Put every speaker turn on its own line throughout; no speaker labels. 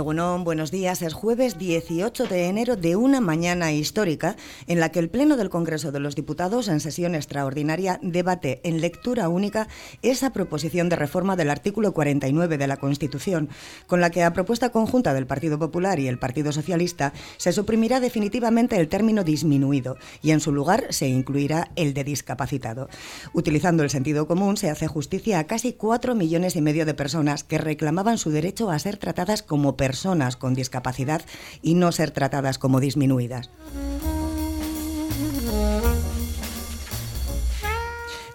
Egunon, buenos días. Es jueves 18 de enero de una mañana histórica en la que el Pleno del Congreso de los Diputados, en sesión extraordinaria, debate en lectura única esa proposición de reforma del artículo 49 de la Constitución, con la que a propuesta conjunta del Partido Popular y el Partido Socialista se suprimirá definitivamente el término disminuido y en su lugar se incluirá el de discapacitado. Utilizando el sentido común, se hace justicia a casi cuatro millones y medio de personas que reclamaban su derecho a ser tratadas como personas con discapacidad y no ser tratadas como disminuidas.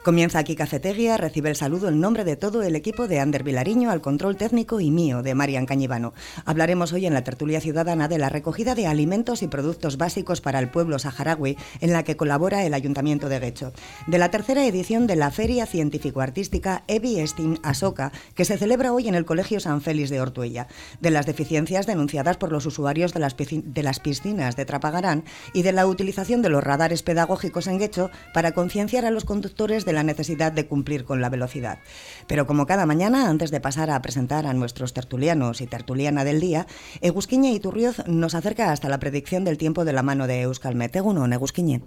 Comienza aquí Cafetería, recibe el saludo en nombre de todo el equipo de Ander Vilariño al control técnico y mío de Marian Cañivano. Hablaremos hoy en la tertulia ciudadana de la recogida de alimentos y productos básicos para el pueblo saharaui en la que colabora el Ayuntamiento de Guecho, de la tercera edición de la Feria Científico-Artística Evi Estin Asoka que se celebra hoy en el Colegio San Félix de Ortuella, de las deficiencias denunciadas por los usuarios de las, de las piscinas de Trapagarán y de la utilización de los radares pedagógicos en Guecho para concienciar a los conductores de la necesidad de cumplir con la velocidad. Pero como cada mañana, antes de pasar a presentar a nuestros tertulianos y tertuliana del día, Egusquiñe Iturrioz nos acerca hasta la predicción del tiempo de la mano de Euskalmet. Egunon, Egusquiñe.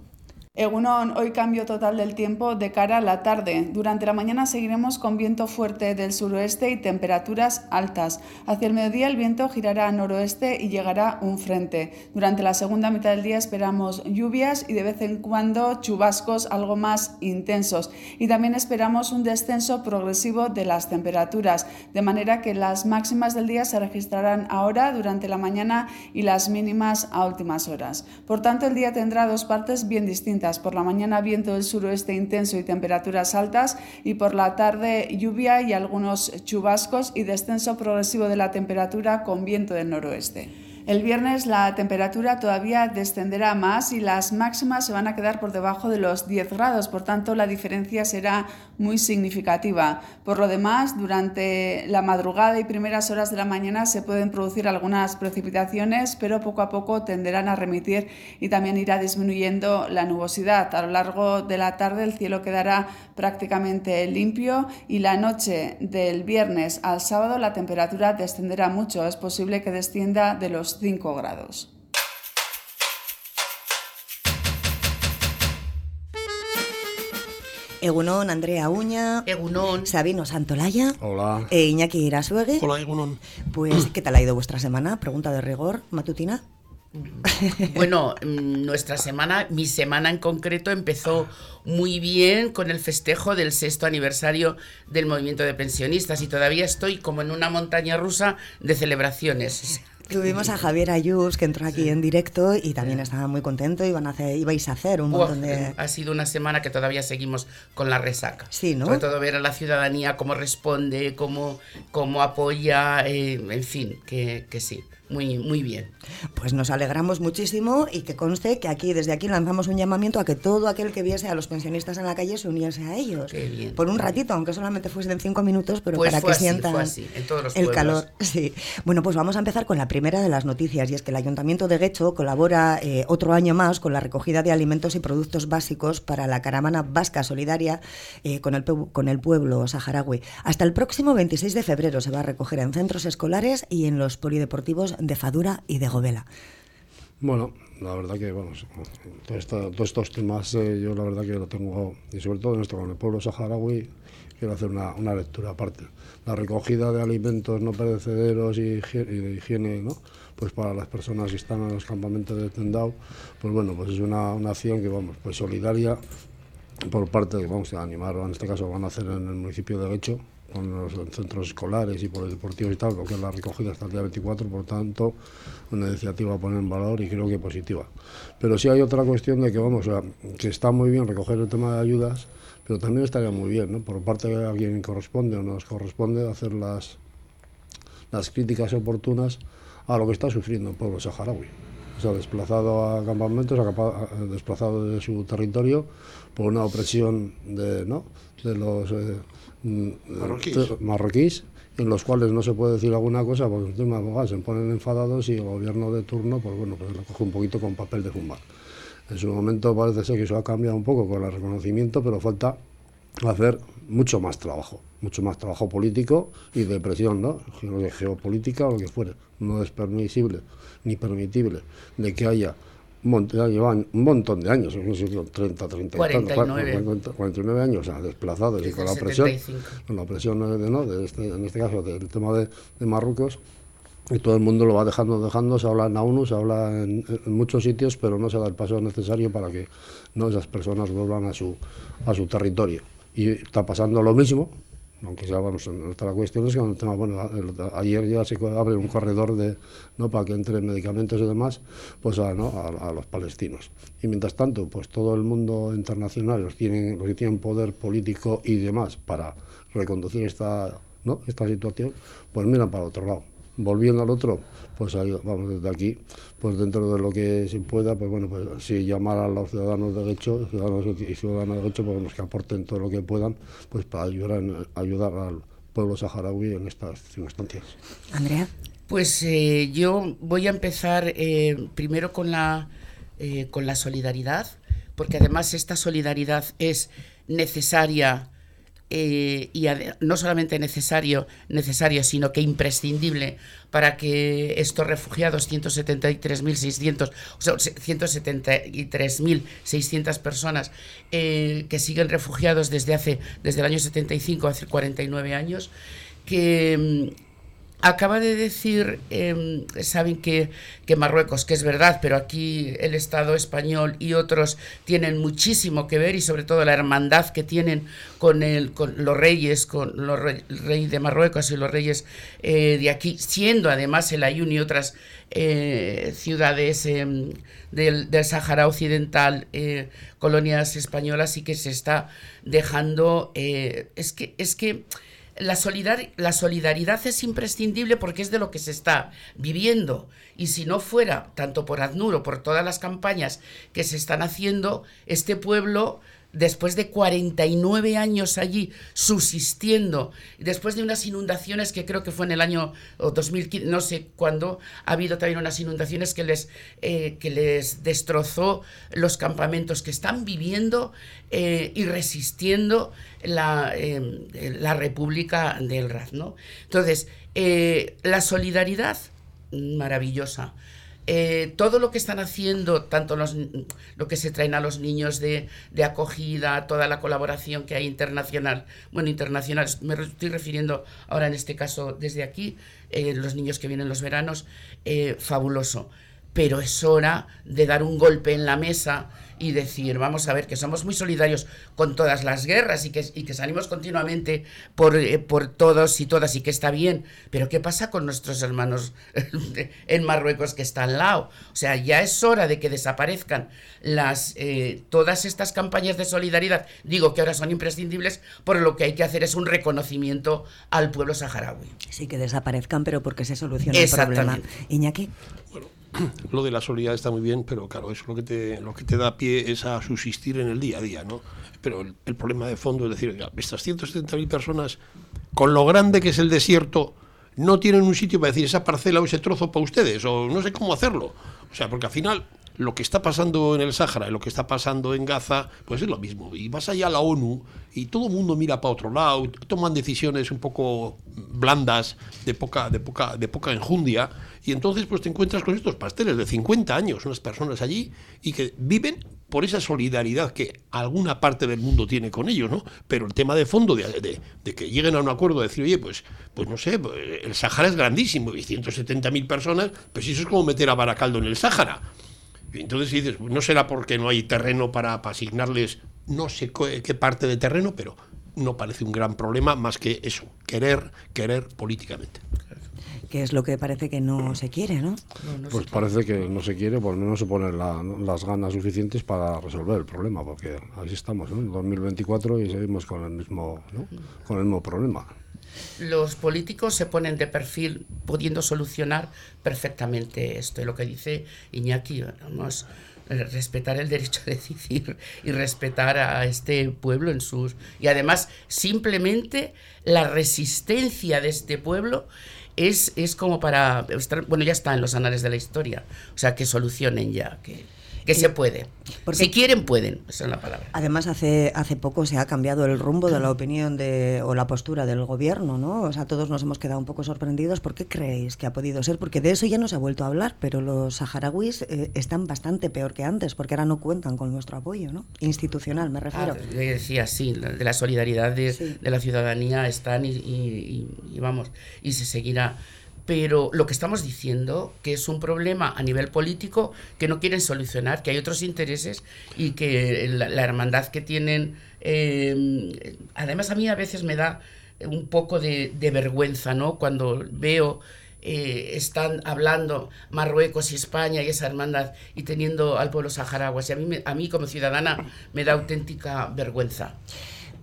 Egunon, hoy cambio total del tiempo de cara a la tarde. Durante la mañana seguiremos con viento fuerte del suroeste y temperaturas altas. Hacia el mediodía el viento girará a noroeste y llegará un frente. Durante la segunda mitad del día esperamos lluvias y de vez en cuando chubascos algo más intensos. Y también esperamos un descenso progresivo de las temperaturas, de manera que las máximas del día se registrarán ahora durante la mañana y las mínimas a últimas horas. Por tanto, el día tendrá dos partes bien distintas por la mañana viento del suroeste intenso y temperaturas altas y por la tarde lluvia y algunos chubascos y descenso progresivo de la temperatura con viento del noroeste. El viernes la temperatura todavía descenderá más y las máximas se van a quedar por debajo de los 10 grados, por tanto la diferencia será muy significativa. Por lo demás, durante la madrugada y primeras horas de la mañana se pueden producir algunas precipitaciones, pero poco a poco tenderán a remitir y también irá disminuyendo la nubosidad. A lo largo de la tarde el cielo quedará prácticamente limpio y la noche del viernes al sábado la temperatura descenderá mucho. Es posible que descienda de los 5 grados.
Egunon, Andrea Uña.
Egunon.
Sabino Santolaya.
Hola.
E Iñaki Irasuegue.
Hola, Egunon.
Pues, ¿qué tal ha ido vuestra semana? Pregunta de rigor, matutina.
Bueno, mm, nuestra semana, mi semana en concreto empezó muy bien con el festejo del sexto aniversario del movimiento de pensionistas y todavía estoy como en una montaña rusa de celebraciones.
Tuvimos a Javier Ayus que entró aquí en directo y también estaba muy contento. Iban a hacer, ibais a hacer un montón de.
Ha sido una semana que todavía seguimos con la resaca.
Sí, ¿no?
Sobre todo ver a la ciudadanía cómo responde, cómo, cómo apoya, eh, en fin, que, que sí muy, muy bien.
Pues nos alegramos muchísimo y que conste que aquí, desde aquí, lanzamos un llamamiento a que todo aquel que viese a los pensionistas en la calle se uniese a ellos. Por un ratito, aunque solamente fuesen cinco minutos, pero
pues
para que sientan
el
calor. Sí. Bueno, pues vamos a empezar con la primera de las noticias y es que el Ayuntamiento de Guecho colabora eh, otro año más con la recogida de alimentos y productos básicos para la caravana vasca solidaria eh, con, el, con el pueblo saharaui. Hasta el próximo 26 de febrero se va a recoger en centros escolares y en los polideportivos de Fadura y de Govela.
Bueno, la verdad que, bueno, todos estos temas eh, yo la verdad que lo tengo, y sobre todo en esto con el pueblo saharaui, quiero hacer una, una lectura aparte. La recogida de alimentos no perecederos y, de higiene, ¿no? pues para las personas que están en los campamentos de Tendao, pues bueno, pues es una, una acción que, vamos, pues solidaria por parte de, vamos a animar, en este caso van a hacer en el municipio de Guecho, con los centros escolares y por el deportivo y tal, porque la recogida hasta el día 24, por tanto, una iniciativa a poner en valor y creo que positiva. Pero sí hay otra cuestión de que, vamos, a que está muy bien recoger el tema de ayudas, pero también estaría muy bien, ¿no? por parte de alguien corresponde o nos corresponde hacer las, las críticas oportunas a lo que está sufriendo el pueblo saharaui. O sea, desplazado a campamentos, desplazado de su territorio por una opresión de, ¿no? de los... Eh,
Mm,
marroquíes. en los cuales no se puede decir alguna cosa porque encima se ponen enfadados y el gobierno de turno pues bueno pues lo coge un poquito con papel de fumar. En su momento parece ser que eso ha cambiado un poco con el reconocimiento, pero falta hacer mucho más trabajo, mucho más trabajo político y de presión, ¿no? Geopolítica o lo que fuere. No es permisible ni permitible de que haya llevan un montón de años, 30, 30
49.
49 años, o sea, desplazados y con la presión, con la presión de, ¿no? de este, en este caso del tema de, de, Marruecos, y todo el mundo lo va dejando, dejando, se habla en ONU, se habla en, en, muchos sitios, pero no se da el paso necesario para que no esas personas vuelvan a su, a su territorio. Y está pasando lo mismo, aunque sea, vamos, la cuestión es que bueno, ayer ya se abre un corredor de, ¿no? para que entren medicamentos y demás, pues a, ¿no? a, los palestinos. Y mientras tanto, pues todo el mundo internacional, los, tienen, los que tienen poder político y demás para reconducir esta, ¿no? esta situación, pues miran para otro lado volviendo al otro, pues vamos desde aquí, pues dentro de lo que se pueda, pues bueno, pues sí llamar a los ciudadanos de hecho, ciudadanos y ciudadanas de hecho, pues que aporten todo lo que puedan, pues para ayudar, ayudar al pueblo saharaui en estas circunstancias.
Andrea.
Pues eh, yo voy a empezar eh, primero con la, eh, con la solidaridad, porque además esta solidaridad es necesaria eh, y no solamente necesario, necesario, sino que imprescindible para que estos refugiados, 173.600, o sea, 173.600 personas eh, que siguen refugiados desde hace, desde el año 75, hace 49 años, que mm, Acaba de decir, em, saben que, que, Marruecos, que es verdad, pero aquí el Estado español y otros tienen muchísimo que ver y sobre todo la hermandad que tienen con, el, con los reyes, con los reyes de Marruecos y los reyes eh, de aquí, siendo además el Ayun y otras eh, ciudades em, del, del Sáhara Occidental, eh, colonias españolas y que se está dejando, es que... Es que la, la solidaridad es imprescindible porque es de lo que se está viviendo. Y si no fuera, tanto por ADNUR o por todas las campañas que se están haciendo, este pueblo después de 49 años allí subsistiendo, después de unas inundaciones que creo que fue en el año 2015, no sé cuándo, ha habido también unas inundaciones que les, eh, que les destrozó los campamentos que están viviendo eh, y resistiendo la, em, la República del Raz. Entonces, eh, la solidaridad, maravillosa. Eh, todo lo que están haciendo, tanto los, lo que se traen a los niños de, acogida, toda la colaboración que hay internacional, bueno, internacional, me estoy refiriendo ahora en este caso desde aquí, eh, los niños que vienen los veranos, eh, fabuloso. Pero es hora de dar un golpe en la mesa y decir, vamos a ver, que somos muy solidarios con todas las guerras y que, que salimos continuamente por, eh, por todos y todas y que está bien, pero ¿qué pasa con nuestros hermanos en Marruecos que están al lado? O sea, ya es hora de que desaparezcan las, eh, todas estas campañas de solidaridad. Digo que ahora son imprescindibles, por lo que hay que hacer es un reconocimiento al pueblo saharaui.
Sí, que desaparezcan, pero porque se soluciona el problema. Iñaki.
Bueno, lo de la solidaridad está muy bien, pero claro, eso lo que te, lo que te da pie es a subsistir en el día a día, ¿no? Pero el, problema de fondo es decir, estas 170.000 personas, con lo grande que es el desierto, no tienen un sitio para decir esa parcela o ese trozo para ustedes, o no sé cómo hacerlo. O sea, porque al final lo que está pasando en el Sáhara y lo que está pasando en Gaza, pues es lo mismo. Y vas allá a la ONU y todo el mundo mira para otro lado, toman decisiones un poco blandas, de poca, de poca, de poca enjundia, y entonces pues te encuentras con estos pasteles de 50 años, unas personas allí, y que viven por esa solidaridad que alguna parte del mundo tiene con ellos, ¿no? Pero el tema de fondo de, de, que lleguen a un acuerdo, de decir, oye, pues, pues no sé, pues, el Sáhara es grandísimo y 170.000 personas, pues eso es como meter a Baracaldo en el Sáhara. Entonces dices, no será porque no hay terreno para, asignarles no sé qué parte de terreno, pero no parece un gran problema más que eso, querer, querer políticamente.
Que es lo que parece que no se quiere, ¿no?
pues parece que no se quiere, pues no se ponen las ganas suficientes para resolver el problema, porque así estamos, ¿no? En 2024 y seguimos con el mismo, con el mismo problema
los políticos se ponen de perfil pudiendo solucionar perfectamente esto. Y lo que dice Iñaki, vamos, eh, respetar el derecho a decidir y respetar a este pueblo en sus... Y además, simplemente la resistencia de este pueblo es, es como para... Bueno, ya está en los anales de la historia. O sea, que solucionen ya, que que se puede. si quieren, pueden, esa es la palabra.
Además, hace, hace poco se ha cambiado el rumbo de la opinión de, o la postura del gobierno, ¿no? O sea, todos nos hemos quedado un poco sorprendidos. ¿Por qué creéis que ha podido ser? Porque de eso ya no se ha vuelto a hablar, pero los saharauis eh, están bastante peor que antes, porque ahora no cuentan con nuestro apoyo, ¿no? Institucional, me refiero.
Ah, decía, sí, de la solidaridad de, la ciudadanía están y vamos, y se seguirá pero lo que estamos diciendo, que es un problema a nivel político que no quieren solucionar, que hay otros intereses y que la, hermandad que tienen, em, además a mí a veces me da un poco de, vergüenza, ¿no? Cuando veo eh, están hablando Marruecos y España y esa hermandad y teniendo al pueblo saharaui. A mí, a mí como ciudadana me da auténtica vergüenza.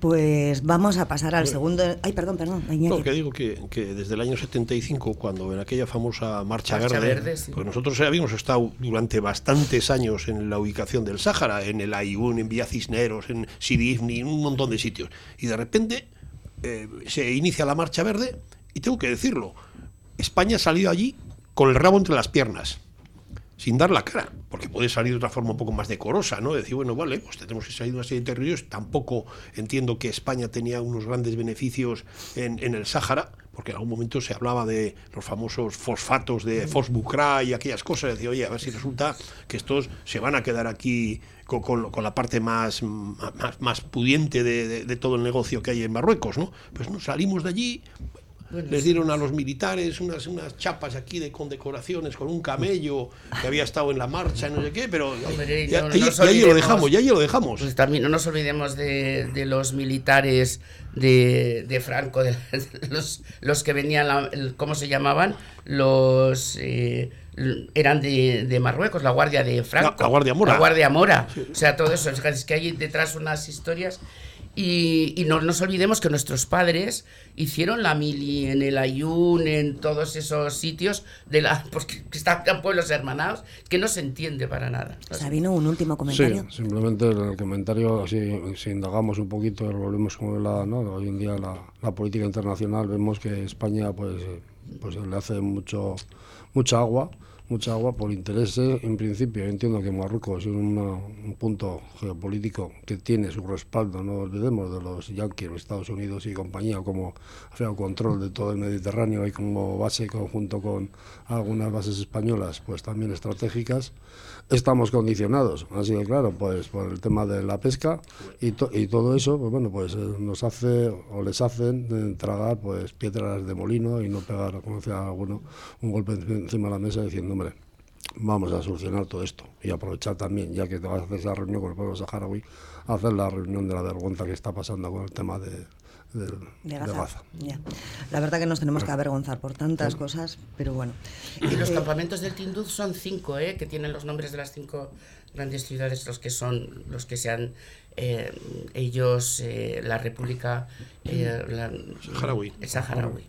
Pues vamos a pasar al segundo. Ay, perdón, perdón.
No, que digo que, desde el año 75, cuando en aquella famosa Marcha, Verde, pues nosotros habíamos estado durante bastantes años en la ubicación del Sáhara, en el Ayun, en Villa Cisneros, en Sidifni, en un montón de sitios. Y de repente eh, se inicia la Marcha Verde, y tengo que decirlo, España salió allí con el rabo entre las piernas sin dar la cara, porque puede salir de otra forma un poco más decorosa, ¿no? Decir, bueno, vale, pues tenemos que salir de una serie de territorios. Tampoco entiendo que España tenía unos grandes beneficios en, el Sáhara, porque en algún momento se hablaba de los famosos fosfatos de Fosbucra y aquellas cosas. Decía, oye, a ver si resulta que estos se van a quedar aquí con, la parte más, más, pudiente de, de, todo el negocio que hay en Marruecos, ¿no? Pues no, salimos de allí, les dieron a los militares unas, unas chapas aquí de condecoraciones con un camello que había estado en la marcha, no sé qué, pero ya, lo dejamos, ya, lo dejamos.
Pues también no nos olvidemos de, de los militares de, de Franco, de, los, los que venían, ¿cómo se llamaban? Los... Eh, eran de, de, Marruecos, la Guardia de Franco.
La, Guardia Mora.
La Guardia Mora. O sea, todo eso. Es que hay detrás unas historias y, no nos olvidemos que nuestros padres hicieron la mili en el Ayun, en todos esos sitios de la, porque pues, estaban pueblos hermanados, que no se entiende para nada.
Sabino, un último comentario.
Sí, simplemente el comentario, así, si indagamos un poquito, volvemos con la, ¿no? hoy en día la, la, política internacional, vemos que España pues, pues le hace mucho, mucha agua mucha agua por intereses. En principio, entiendo que Marruecos es un punto geopolítico que tiene su respaldo, no olvidemos, de los yanquis, Estados Unidos y compañía, como control de todo el Mediterráneo y como base conjunto con algunas bases españolas, pues también estratégicas estamos condicionados, así de claro, pues por el tema de la pesca y, y todo eso, pues bueno, pues eh, nos hace o les hacen tragar pues piedras de molino y no pegar, como decía alguno, un golpe encima de la mesa diciendo, hombre, vamos a solucionar todo esto y aprovechar también, ya que te vas a hacer esa reunión con el pueblo saharaui, hacer la reunión de la vergüenza que está pasando con el tema de, de, Gaza.
La verdad que nos tenemos que avergonzar por tantas cosas, pero bueno.
Y los eh, campamentos del Tinduf son cinco, ¿eh? que tienen los nombres de las cinco grandes ciudades, los que son, los que sean eh, ellos, eh, la República la,
Saharaui.
Saharaui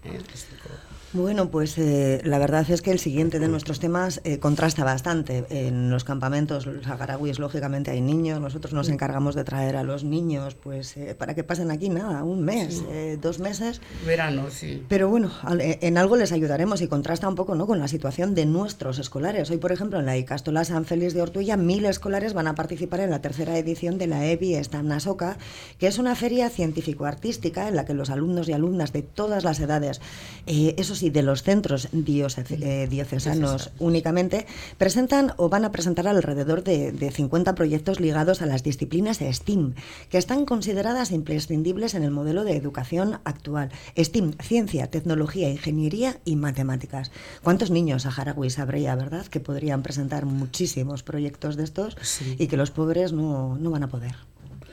bueno, pues eh, la verdad es que el siguiente de nuestros temas eh, contrasta bastante. En los campamentos los saharauis, lógicamente, hay niños. Nosotros nos encargamos de traer a los niños pues eh, para que pasen aquí, nada, un mes, dos meses.
Verano, sí.
Pero bueno, en algo les ayudaremos y contrasta un poco ¿no? con la situación de nuestros escolares. Hoy, por ejemplo, en la Icastola San Félix de Ortuella, mil escolares van a participar en la tercera edición de la EBI Nasoca, que es una feria científico-artística en la que los alumnos y alumnas de todas las edades, esos y de los centros eh, diocesanos únicamente, presentan o van a presentar alrededor de, 50 proyectos ligados a las disciplinas STEAM, que están consideradas imprescindibles en el modelo de educación actual. STEAM, ciencia, tecnología, ingeniería y matemáticas. ¿Cuántos niños saharauis habría, verdad, que podrían presentar muchísimos proyectos de estos y que los pobres no, no van a poder?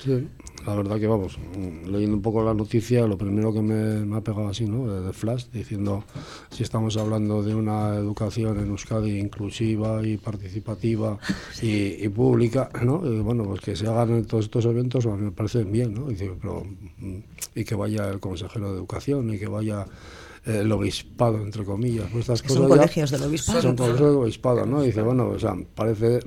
Sí, la verdad que vamos, leyendo un poco la noticia, lo primero que me, ha pegado así, ¿no? De, flash, diciendo si estamos hablando de una educación en Euskadi inclusiva y participativa y, pública, ¿no? Y, bueno, pues que se hagan todos estos eventos, me parecen bien, ¿no? Y, pero, mm, y que vaya el consejero de educación y que vaya el obispado, entre comillas. Pues estas
son colegios del obispado.
Son colegios del obispado, ¿no? Y dice, bueno, o sea, parece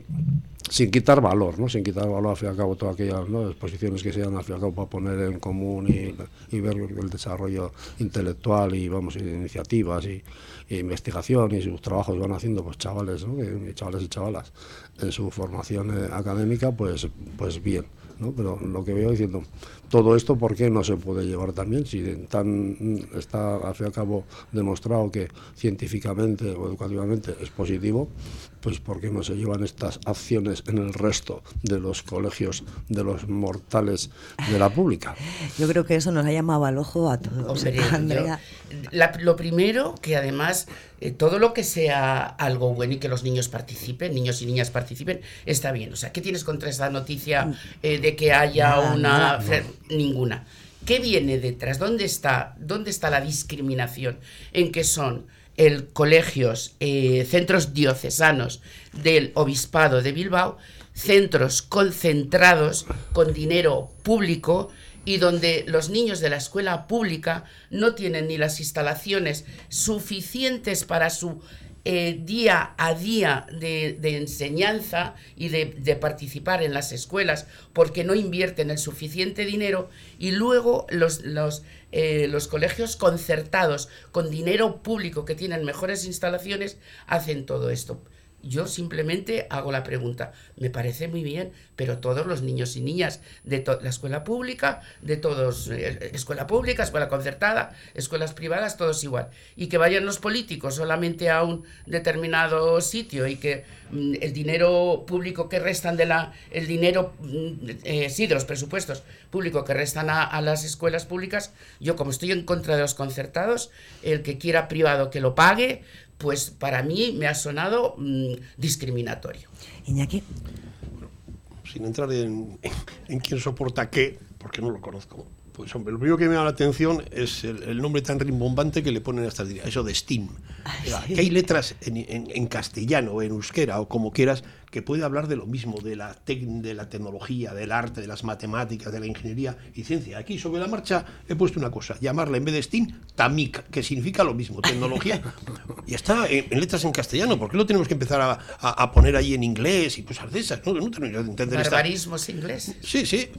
sin quitar valor, ¿no? sin quitar valor al fin y al cabo todas aquellas exposiciones que sean al fin y al cabo para poner en común y, ver el desarrollo intelectual y vamos iniciativas y, investigación y sus trabajos van haciendo pues chavales, ¿no? chavales y chavalas en su formación eh, académica, pues pues bien. ¿no? Pero lo que veo diciendo, todo esto, ¿por qué no se puede llevar también? Si tan, está al fin y al cabo demostrado que científicamente o educativamente es positivo, pues ¿por qué no se llevan estas acciones en el resto de los colegios de los mortales de la pública?
Yo creo que eso nos ha llamado al ojo a todos. Andrea.
lo primero, que además eh, todo lo que sea algo bueno y que los niños participen, niños y niñas participen, está bien. O sea, ¿qué tienes contra esta noticia eh, de que haya una ninguna. ¿Qué viene detrás? ¿Dónde está, dónde está la discriminación? En que son el colegios, eh, centros diocesanos del Obispado de Bilbao, centros concentrados con dinero público y donde los niños de la escuela pública no tienen ni las instalaciones suficientes para su eh, día a día de, enseñanza y de, participar en las escuelas porque no invierten el suficiente dinero y luego los, los, eh, los colegios concertados con dinero público que tienen mejores instalaciones hacen todo esto. Yo simplemente hago la pregunta, me parece muy bien, pero todos los niños y niñas de la escuela pública, de todos, eh, escuela pública, escuela concertada, escuelas privadas, todos igual. Y que vayan los políticos solamente a un determinado sitio y que mm, el dinero público que restan de la, el dinero, mm, eh, sí, de los presupuestos públicos que restan a, a las escuelas públicas, yo como estoy en contra de los concertados, el que quiera privado que lo pague, pues para mí me ha sonado mm, discriminatorio.
Iñaki.
sin entrar en, en, quién soporta qué, porque no lo conozco. Pues hombre, lo primero que me llama la atención es el, nombre tan rimbombante que le ponen a estas eso de Steam. Que hay letras en, en, en, castellano, en euskera o como quieras, que puede hablar de lo mismo, de la, de la tecnología, del arte, de las matemáticas, de la ingeniería y ciencia. Aquí sobre la marcha he puesto una cosa, llamarla en vez de Steam, TAMIC, que significa lo mismo, tecnología. y está en, letras en castellano, ¿por qué lo tenemos que empezar a, a, poner ahí en inglés y cosas de esas? No, no tenemos que entender
Barbarismos ingleses.
Sí, sí.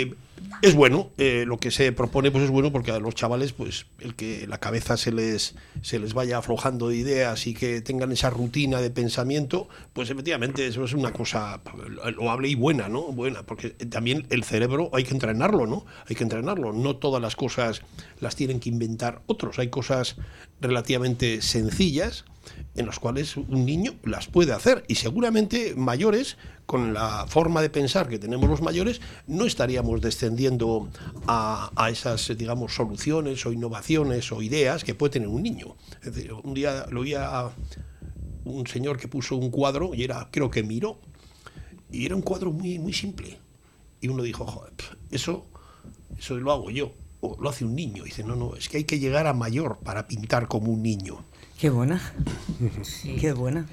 Eh, es bueno, eh, lo que se propone pues es bueno porque a los chavales pues el que la cabeza se les, se les vaya aflojando de ideas y que tengan esa rutina de pensamiento, pues efectivamente eso es una cosa loable y buena, ¿no? Buena, porque también el cerebro hay que entrenarlo, ¿no? Hay que entrenarlo, no todas las cosas las tienen que inventar otros, hay cosas relativamente sencillas en las cuales un niño las puede hacer y seguramente mayores con la forma de pensar que tenemos los mayores, no estaríamos descendiendo a, esas, digamos, soluciones o innovaciones o ideas que puede tener un niño. un día lo oía a un señor que puso un cuadro y era, creo que miró, y era un cuadro muy, muy simple. Y uno dijo, eso, eso lo hago yo, o lo hace un niño. Y dice, no, no, es que hay que llegar a mayor para pintar como un niño.
Qué buena. Qué buena.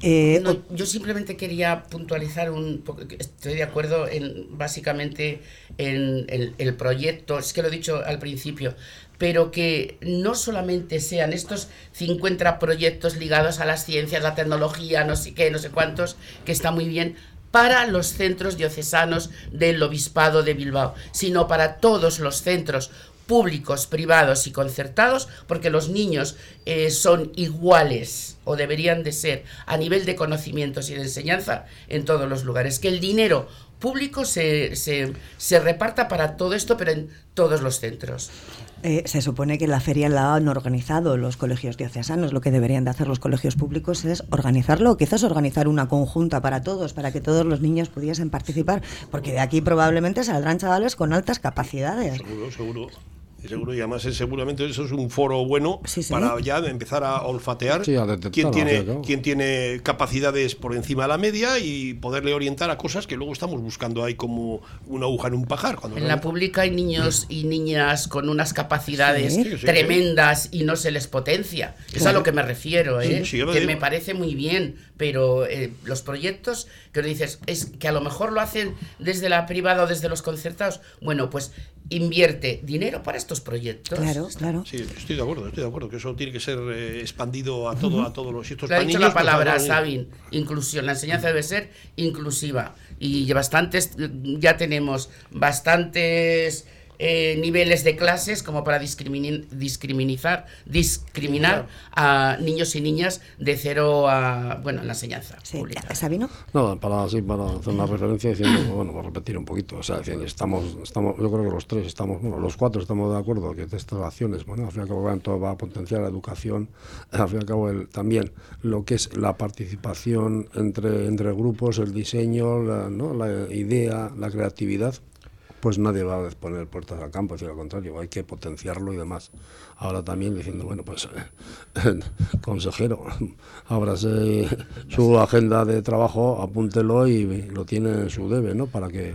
Eh, yo simplemente quería puntualizar un estoy de acuerdo en básicamente en el, proyecto, es que lo he dicho al principio, pero que no solamente sean estos 50 proyectos ligados a las ciencias, la tecnología, no sé qué, no sé cuántos, que está muy bien, para los centros diocesanos del Obispado de Bilbao, sino para todos los centros públicos, privados y concertados, porque los niños eh, son iguales o deberían de ser a nivel de conocimientos y de enseñanza en todos los lugares. Que el dinero público se, se, reparta para todo esto, pero en todos los centros.
Eh, se supone que la feria la han organizado los colegios diocesanos. Lo que deberían de hacer los colegios públicos es organizarlo, quizás organizar una conjunta para todos, para que todos los niños pudiesen participar, porque de aquí probablemente saldrán chavales con altas capacidades.
Seguro, seguro seguro, y además es, seguramente eso es un foro bueno para ya empezar a olfatear quién, tiene, quién tiene capacidades por encima de la media y poderle orientar a cosas que luego estamos buscando ahí como una aguja en un pajar. Cuando
en la pública hay niños y niñas con unas capacidades tremendas y no se les potencia. Es a lo que me refiero, ¿eh? que me parece muy bien, pero eh, los proyectos que dices es que a lo mejor lo hacen desde la privada o desde los concertados, bueno, pues invierte dinero para estos proyectos.
Claro, claro.
Sí, estoy de acuerdo, estoy de acuerdo, que eso tiene que ser eh, expandido a todo, a todos los estos
Lo ha dicho la palabra. Sabin, inclusión. La enseñanza debe ser inclusiva. Y bastantes, ya tenemos bastantes eh, niveles de clases como para discrimin- discriminizar, discriminar a niños y niñas de cero a, bueno, en la enseñanza
Sí.
pública.
¿Sabino?
Nada, para, hacer una referencia diciendo, bueno, para repetir un poquito, o sea, diciendo, estamos, estamos, yo creo que los tres estamos, bueno, los cuatro estamos de acuerdo que estas acciones, bueno, al fin y al cabo todo va a potenciar la educación, al fin y al cabo el, también lo que es la participación entre, entre grupos, el diseño, la, ¿no? la idea, la creatividad, pues nadie va a poner puertas al campo, es decir, al contrario, hay que potenciarlo y demás. Ahora también diciendo, bueno, pues, consejero, ábrase su agenda de trabajo, apúntelo y lo tiene en su debe, ¿no? Para que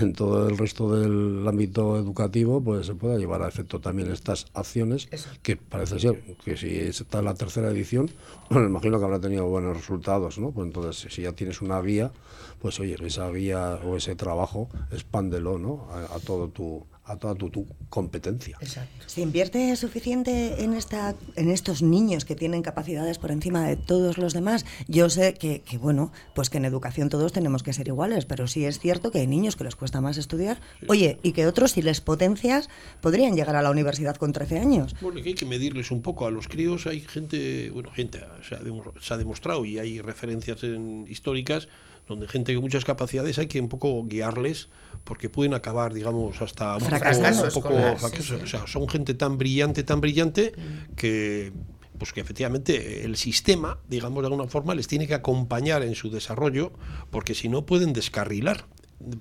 en todo el resto del ámbito educativo pues se pueda llevar a efecto también estas acciones que parece ser que si está en la tercera edición bueno imagino que habrá tenido buenos resultados no pues entonces si ya tienes una guía pues oye esa guía o ese trabajo expándelo no a, a todo tu a toda tu, tu competencia
Exacto.
¿Se invierte suficiente en, esta, en estos niños que tienen capacidades por encima de todos los demás? Yo sé que, que, bueno, pues que en educación todos tenemos que ser iguales, pero sí es cierto que hay niños que les cuesta más estudiar. Oye, y que otros, si les potencias, podrían llegar a la universidad con 13 años.
Bueno, que hay que medirles un poco. A los críos hay gente, bueno, gente, se ha, se ha demostrado y hay referencias en- históricas donde gente con muchas capacidades hay que un poco guiarles porque pueden acabar, digamos, hasta un poco-
Fracasando
un poco,
escolar, sí,
fracaso.
sí.
O sea, son gente tan brillante, tan brillante que pues que efectivamente el sistema, digamos de alguna forma, les tiene que acompañar en su desarrollo, porque si no pueden descarrilar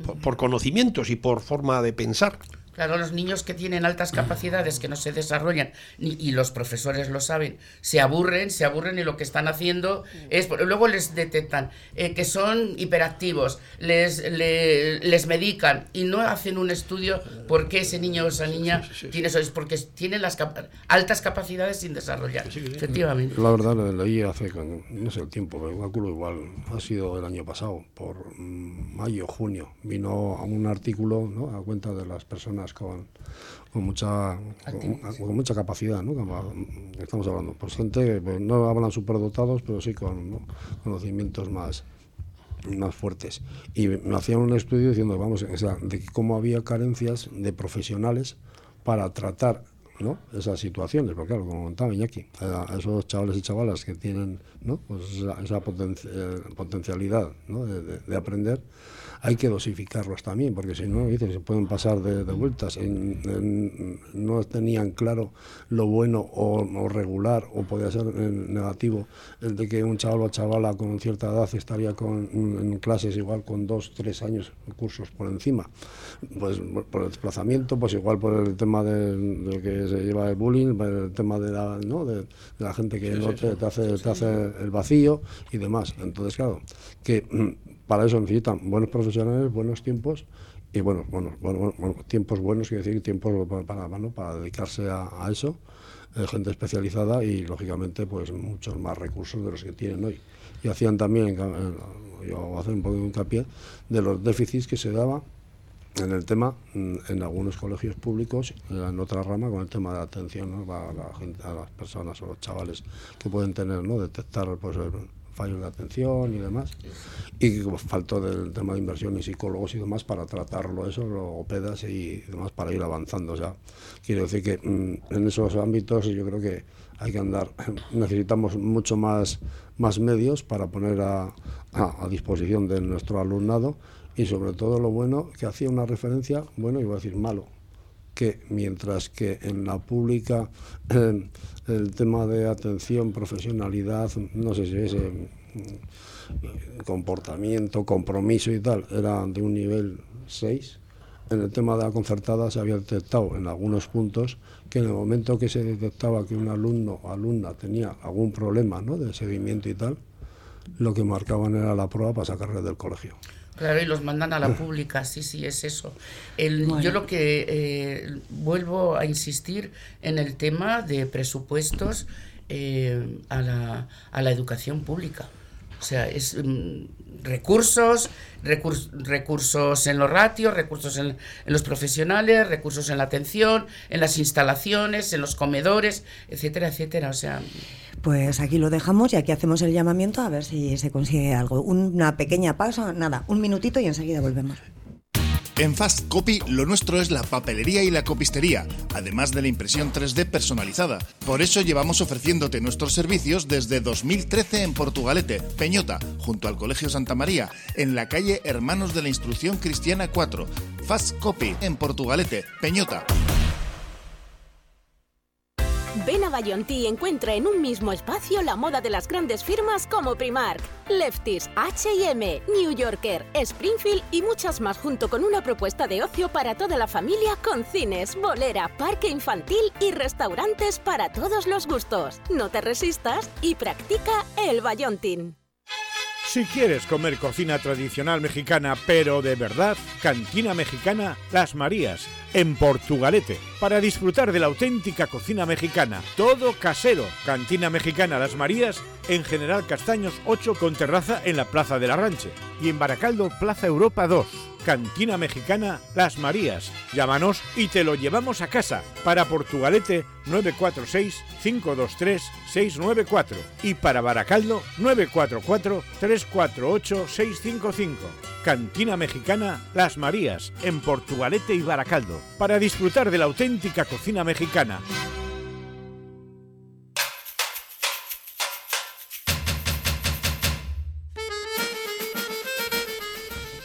por, por conocimientos y por forma de pensar.
Claro, los niños que tienen altas capacidades, que no se desarrollan, ni- y los profesores lo saben, se aburren, se aburren y lo que están haciendo es... Luego les detectan eh, que son hiperactivos, les, le- les medican y no hacen un estudio por qué ese niño o esa niña
sí, sí, sí.
tiene eso. Es porque tienen las capa- altas capacidades sin desarrollar.
Sí, sí.
Efectivamente.
La verdad, lo leí hace, no sé el tiempo, pero calculo igual, ha sido el año pasado, por mm, mayo, junio, vino a un artículo ¿no? a cuenta de las personas con, con mucha con, con mucha capacidad, ¿no? Estamos hablando, pues gente que pues, no hablan superdotados, pero sí con ¿no? conocimientos más más fuertes. Y me hacían un estudio diciendo, vamos, o sea, de cómo había carencias de profesionales para tratar ¿no? esas situaciones, porque claro, como contaba Iñaki, a a esos chavales y chavalas que tienen ¿no? pues esa, esa poten- eh, potencialidad ¿no? de, de- de aprender, hay que dosificarlos también, porque si no, dices, se pueden pasar de, de vueltas, en- en- no tenían claro lo bueno o, o regular, o podía ser eh, negativo, el de que un chaval o chavala con cierta edad estaría con, en clases igual con dos, tres años, cursos por encima, pues por el desplazamiento, pues igual por el tema de, de que se lleva el bullying, por el tema de la, ¿no? de, de la gente que no te, te hace, te hace el vacío y demás. Entonces, claro, que para eso necesitan buenos profesionales, buenos tiempos y bueno, bueno, bueno, bueno, tiempos buenos, quiero decir, tiempos para, para, dedicarse a, eso, eh, gente especializada y lógicamente pues muchos más recursos de los que tienen hoy. Y hacían también, en- yo hacer un poco de hincapié, de los déficits que se daba en el tema, mm, en algunos colegios públicos, en otra rama, con el tema de atención a, la gente, a las personas o los chavales que pueden tener, ¿no? detectar pues, el- fallos de atención y demás. Y pues, faltó del tema de inversión y psicólogos y demás para tratarlo, eso, logopedas y demás, para ir avanzando. O sea, quiero decir que mm, en esos ámbitos yo creo que hay que andar, necesitamos mucho más, más medios para poner a, a- a disposición de nuestro alumnado y sobre todo lo bueno que hacía una referencia, bueno, iba a decir malo, que mientras que en la pública el tema de atención, profesionalidad, no sé si es eh, mm, comportamiento, compromiso y tal, era de un nivel 6. En el tema de la concertada se había detectado en algunos puntos que en el momento que se detectaba que un alumno o alumna tenía algún problema ¿no? de seguimiento y tal, lo que marcaban era la prueba para sacarle del colegio.
Claro, y los mandan a la pública, sí, sí, es eso. El,
Bueno.
Yo lo que eh, vuelvo a insistir en el tema de presupuestos eh, a, la, a la educación pública, O sea, es mm, recursos, recursos en los ratios, recursos en, en, los profesionales, recursos en la atención, en las instalaciones, en los comedores, etcétera, etcétera. O sea.
Pues aquí lo dejamos y aquí hacemos el llamamiento a ver si se consigue algo. Una pequeña pausa, nada, un minutito y enseguida volvemos.
En Fast Copy lo nuestro es la papelería y la copistería, además de la impresión 3D personalizada. Por eso llevamos ofreciéndote nuestros servicios desde 2013 en Portugalete, Peñota, junto al Colegio Santa María, en la calle Hermanos de la Instrucción Cristiana 4. Fast Copy en Portugalete, Peñota.
Ven a Bayonti y encuentra en un mismo espacio la moda de las grandes firmas como Primark, Lefties, H&M, New Yorker, Springfield y muchas más junto con una propuesta de ocio para toda la familia con cines, bolera, parque infantil y restaurantes para todos los gustos. No te resistas y practica el Bayontin.
Si quieres comer cocina tradicional mexicana, pero de verdad, Cantina Mexicana Las Marías, en Portugalete, para disfrutar de la auténtica cocina mexicana. Todo casero. Cantina Mexicana Las Marías, en General Castaños 8 con terraza en la Plaza de la Ranche. Y en Baracaldo, Plaza Europa 2. Cantina Mexicana Las Marías. Llámanos y te lo llevamos a casa. Para Portugalete 946-523-694 y para Baracaldo 944-348-655. Cantina Mexicana Las Marías en Portugalete y Baracaldo. Para disfrutar de la auténtica cocina mexicana.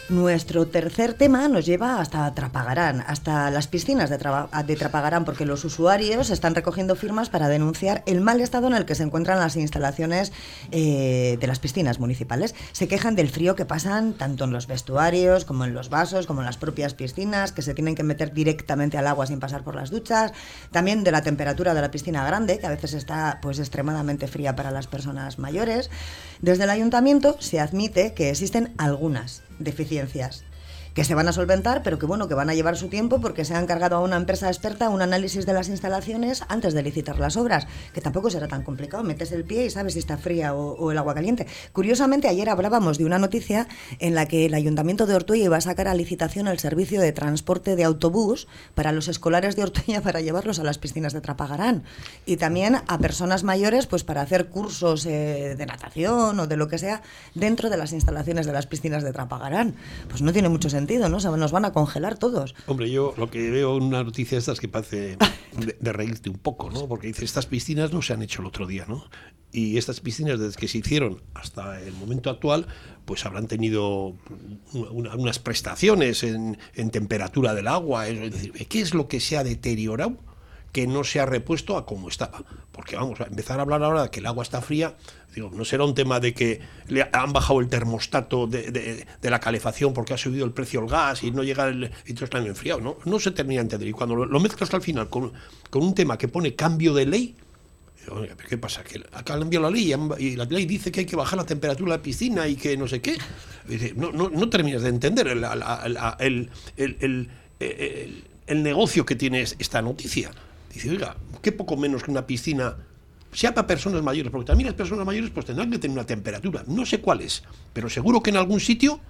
Nuestro tercer tema nos lleva hasta Trapagarán, hasta las piscinas de, de, Trapagarán, porque los usuarios están recogiendo firmas para denunciar el mal estado en el que se encuentran las instalaciones eh, de las piscinas municipales. Se quejan del frío que pasan tanto en los vestuarios como en los vasos, como en las propias piscinas, que se tienen que meter directamente al agua sin pasar por las duchas. También de la temperatura de la piscina grande, que a veces está pues extremadamente fría para las personas mayores. Desde el ayuntamiento se admite que existen algunas deficiencias que se van a solventar, pero que bueno, que van a llevar su tiempo porque se ha encargado a una empresa experta un análisis de las instalaciones antes de licitar las obras, que tampoco será tan complicado, metes el pie y sabes si está fría o, el agua caliente. Curiosamente, ayer hablábamos de una noticia en la que el Ayuntamiento de Ortuella iba a sacar a licitación el servicio de transporte de autobús para los escolares de Ortuella para llevarlos a las piscinas de Trapagarán y también a personas mayores pues para hacer cursos eh, de natación o de lo que sea dentro de las instalaciones de las piscinas de Trapagarán. Pues no tiene mucho sentido ¿no? nos van a congelar todos.
Hombre, yo lo que veo en una noticia estas que parece de, reírte un poco, ¿no? Porque dice, estas piscinas no se han hecho el otro día, ¿no? Y estas piscinas, desde que se hicieron hasta el momento actual, pues habrán tenido unas prestaciones en, en temperatura del agua. Es decir, ¿qué es lo que se ha deteriorado? Que no se ha repuesto a como estaba. Porque vamos a empezar a hablar ahora de que el agua está fría. Digo, no será un tema de que le han bajado el termostato de, la calefacción porque ha subido el precio del gas y no llega el. y todo está enfriado. No, no se termina de entender. Y cuando lo, mezclas al final con, un tema que pone cambio de ley, ¿qué pasa? Que han cambiado la ley y la ley dice que hay que bajar la temperatura de la piscina y que no sé qué. No, no, no terminas de entender el, el, el negocio que tiene esta noticia. Dice, oiga, qué poco menos que una piscina sea para personas mayores, porque también las personas mayores pues tendrán que tener una temperatura, no sé cuál es, pero seguro que en algún sitio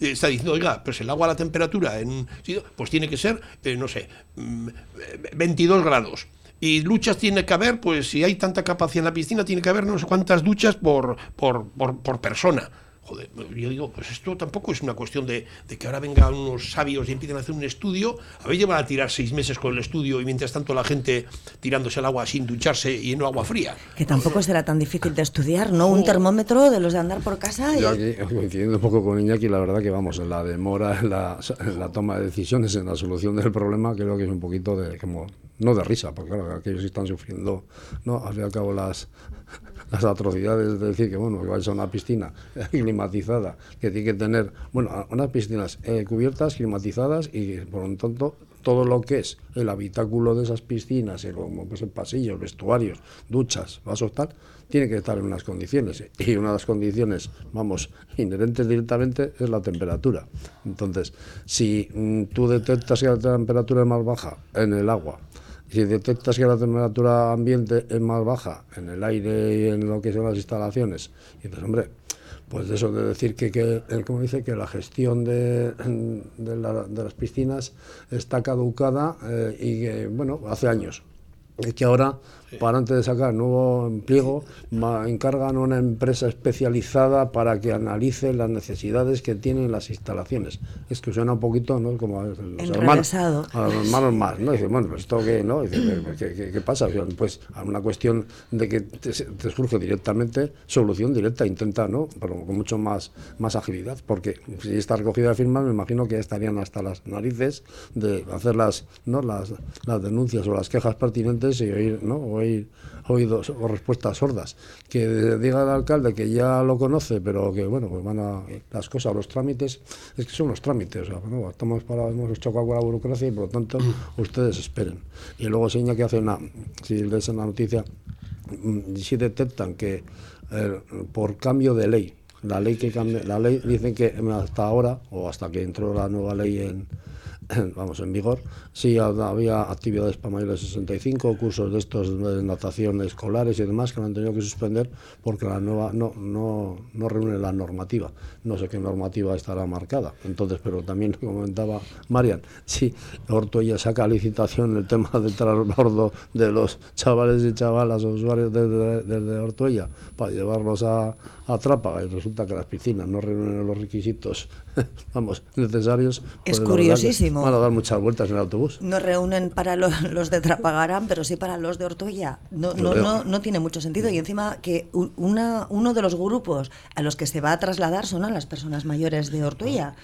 eh, está diciendo, oiga, pues el agua, la temperatura en pues tiene que ser, eh, no sé, 22 mm, grados. Y luchas tiene que haber, pues si hay tanta capacidad en la piscina, tiene que haber no sé cuántas duchas por, por, por persona. Joder, yo digo, pues esto tampoco es una cuestión de, que ahora vengan unos sabios y empiecen a hacer un estudio. Habéis llevado a tirar seis meses con el estudio y mientras tanto la gente tirándose al agua sin ducharse y en agua fría.
Que tampoco será tan difícil de estudiar, ¿no? Un termómetro de los de andar por casa.
Y... Yo aquí, coincidiendo un poco con Iñaki, la verdad que vamos, en la demora, en la, toma de decisiones, en la solución del problema, creo que es un poquito de, como, no de risa, porque claro, aquellos están sufriendo, ¿no? Al fin y al cabo las las atrocidades de decir que, bueno, que vais a una piscina climatizada, que tiene que tener, bueno, unas piscinas eh, cubiertas, climatizadas y, por lo tanto, todo lo que es el habitáculo de esas piscinas, el, como que es el vestuarios, duchas, vasos tal, tiene que estar en unas condiciones. Y una de las condiciones, vamos, inherentes directamente es la temperatura. Entonces, si mm, tú detectas que la temperatura es más baja en el agua, si detectas que la temperatura ambiente es más baja en el aire y en lo que son las instalaciones, y dices, hombre, pues eso de decir que, que él como dice que la gestión de, de, las piscinas está caducada eh, y que bueno hace años y que ahora para antes de sacar nuevo pliego, encargan a una empresa especializada para que analice las necesidades que tienen las instalaciones. Es que suena un poquito, ¿no? Como a los, hermanos, a los hermanos más, ¿no? Dice, bueno, pues esto qué, ¿no? Dice, ¿qué, qué, pasa? Pues a una cuestión de que te, surge directamente, solución directa, intenta, ¿no? Pero con mucho más, más agilidad, porque si está recogida de firmas, me imagino que ya estarían hasta las narices de hacer las, ¿no? las, las denuncias o las quejas pertinentes y oír, ¿no? Oídos o respuestas sordas. Que diga el alcalde que ya lo conoce, pero que bueno, pues van a las cosas, los trámites, es que son los trámites, estamos para, hemos chocado con la burocracia y por lo tanto ustedes esperen. Y luego señala que hace una, si lees en la noticia, mm, si detectan que eh, por cambio de ley, la ley que cambia, la ley dicen que hasta ahora, o hasta que entró la nueva ley en vamos, en vigor, sí había actividades para mayores de 65, cursos de estos de natación escolares y demás que han tenido que suspender porque la nueva no, no, no reúne la normativa. No sé qué normativa estará marcada. Entonces, pero también comentaba Marian, sí, Ortuella saca licitación el tema del transbordo de los chavales y chavalas o usuarios desde, desde Ortuella para llevarlos a, a Trápaga y resulta que las piscinas no reúnen los requisitos, vamos, necesarios.
Es curiosísimo.
Van a dar muchas vueltas en el autobús.
No reúnen para los, de Trapagarán, pero sí para los de Ortuella. No, no, no, no, tiene mucho sentido. Y encima que una, uno de los grupos a los que se va a trasladar son a las personas mayores de Ortuella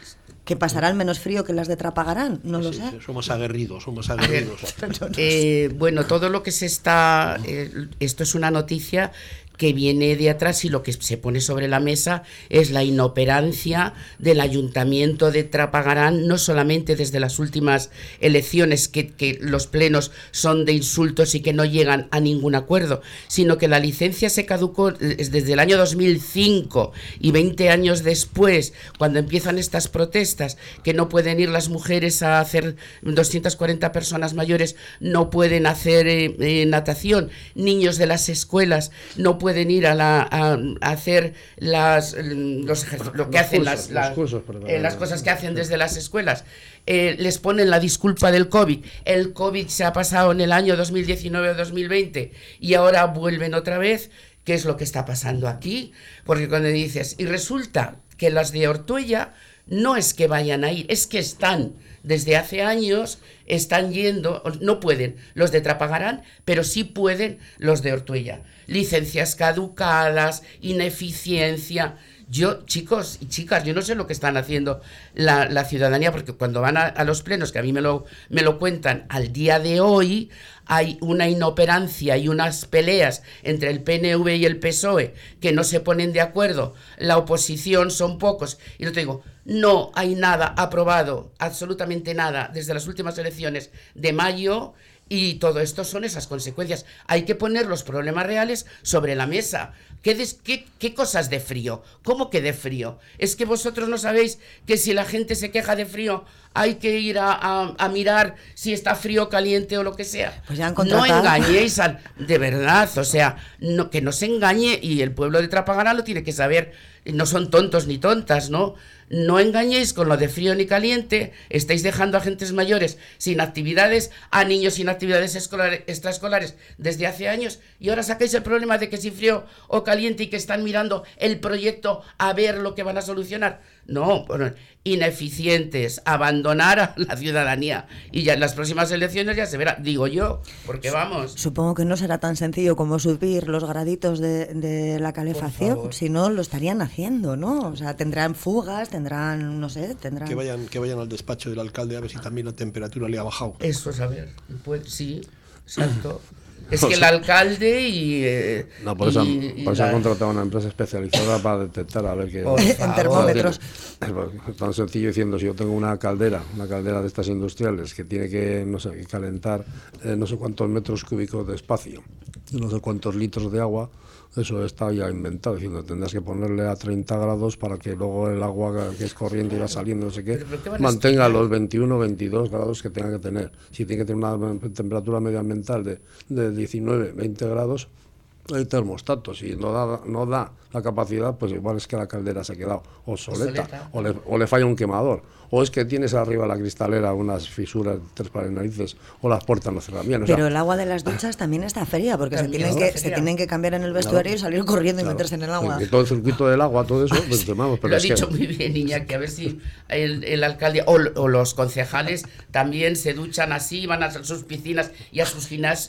que pasarán menos frío que las de Trapagarán, no lo sé.
somos aguerridos, somos aguerridos.
Eh, bueno, todo lo que se está, eh, esto es una noticia que viene de atrás y lo que se pone sobre la mesa es la inoperancia del ayuntamiento de Trapagarán, no solamente desde las últimas elecciones, que, los plenos son de insultos y que no llegan a ningún acuerdo, sino que la licencia se caducó desde el año 2005 y 20 años después, cuando empiezan estas protestas, que no pueden ir las mujeres a hacer 240 personas mayores, no pueden hacer eh, eh, natación, niños de las escuelas no pueden pueden ir a, la, a, hacer las, los lo que hacen las, eh, las, cosas que hacen desde las escuelas. Eh, les ponen la disculpa del COVID. El COVID se ha pasado en el año 2019 o 2020 y ahora vuelven otra vez. ¿Qué es lo que está pasando aquí? Porque cuando dices, y resulta que las de Ortuella no es que vayan a ir, es que están desde hace años están yendo, no pueden los de Trapagarán, pero sí pueden los de Ortuella. Licencias caducadas, ineficiencia. Yo, chicos y chicas, yo no sé lo que están haciendo la, ciudadanía, porque cuando van a, los plenos, que a mí me lo, me lo cuentan al día de hoy, hay una inoperancia y unas peleas entre el PNV y el PSOE que no se ponen de acuerdo, la oposición son pocos, y no te digo, no hay nada aprobado, absolutamente nada, desde las últimas elecciones de mayo y todo esto son esas consecuencias. Hay que poner los problemas reales sobre la mesa. ¿Qué, qué, cosas de frío? ¿Cómo que de frío? Es que vosotros no sabéis que si la gente se queja de frío hay que ir a, mirar si está frío, caliente o lo que sea.
Pues ya
no engañéis al, de verdad, o sea, no, que no se engañe y el pueblo de Trapagara lo tiene que saber. No son tontos ni tontas, ¿no? No engañéis con lo de frío ni caliente, estáis dejando a gentes mayores sin actividades, a niños sin actividades escolares, extraescolares desde hace años y ahora sacáis el problema de que si frío o caliente y que están mirando el proyecto a ver lo que van a solucionar. No, bueno, ineficientes, abandonar a la ciudadanía. Y ya en las próximas elecciones ya se verá, digo yo, porque vamos.
Supongo que no será tan sencillo como subir los graditos de, la calefacción, si no lo estarían haciendo, ¿no? O sea, tendrán fugas, tendrán, no sé, tendrán...
Que vayan, que vayan al despacho del alcalde a ver si también la temperatura le ha bajado.
Eso es, a ver, pues sí, exacto. Es que el alcalde y. Eh,
no, por eso, por eso han contratado una empresa especializada para detectar a ver qué.
En termómetros.
Es tan sencillo diciendo: si yo tengo una caldera, una caldera de estas industriales que tiene que, no sé, calentar eh, no sé cuántos metros cúbicos de espacio, no sé cuántos litros de agua eso está ya inventado, diciendo tendrás que ponerle a 30 grados para que luego el agua que es corriente y va saliendo, no sé qué, mantenga los 21, 22 grados que tenga que tener. Si tiene que tener una temperatura medioambiental de, de 19, 20 grados, hay termostatos y no da, no da la capacidad, pues igual es que la caldera se ha quedado obsoleta, O, le, o le falla un quemador o es que tienes arriba la cristalera unas fisuras de tres pares narices o las puertas no cerran bien.
Pero el agua de las duchas también está fría porque se tienen, que, se tienen que cambiar en el vestuario y salir corriendo y meterse en el agua.
Y todo el circuito del agua, todo eso, pues
vamos, Lo ha dicho muy bien, niña, que a ver si el, alcalde o, los concejales también se duchan así, van a sus piscinas y a sus,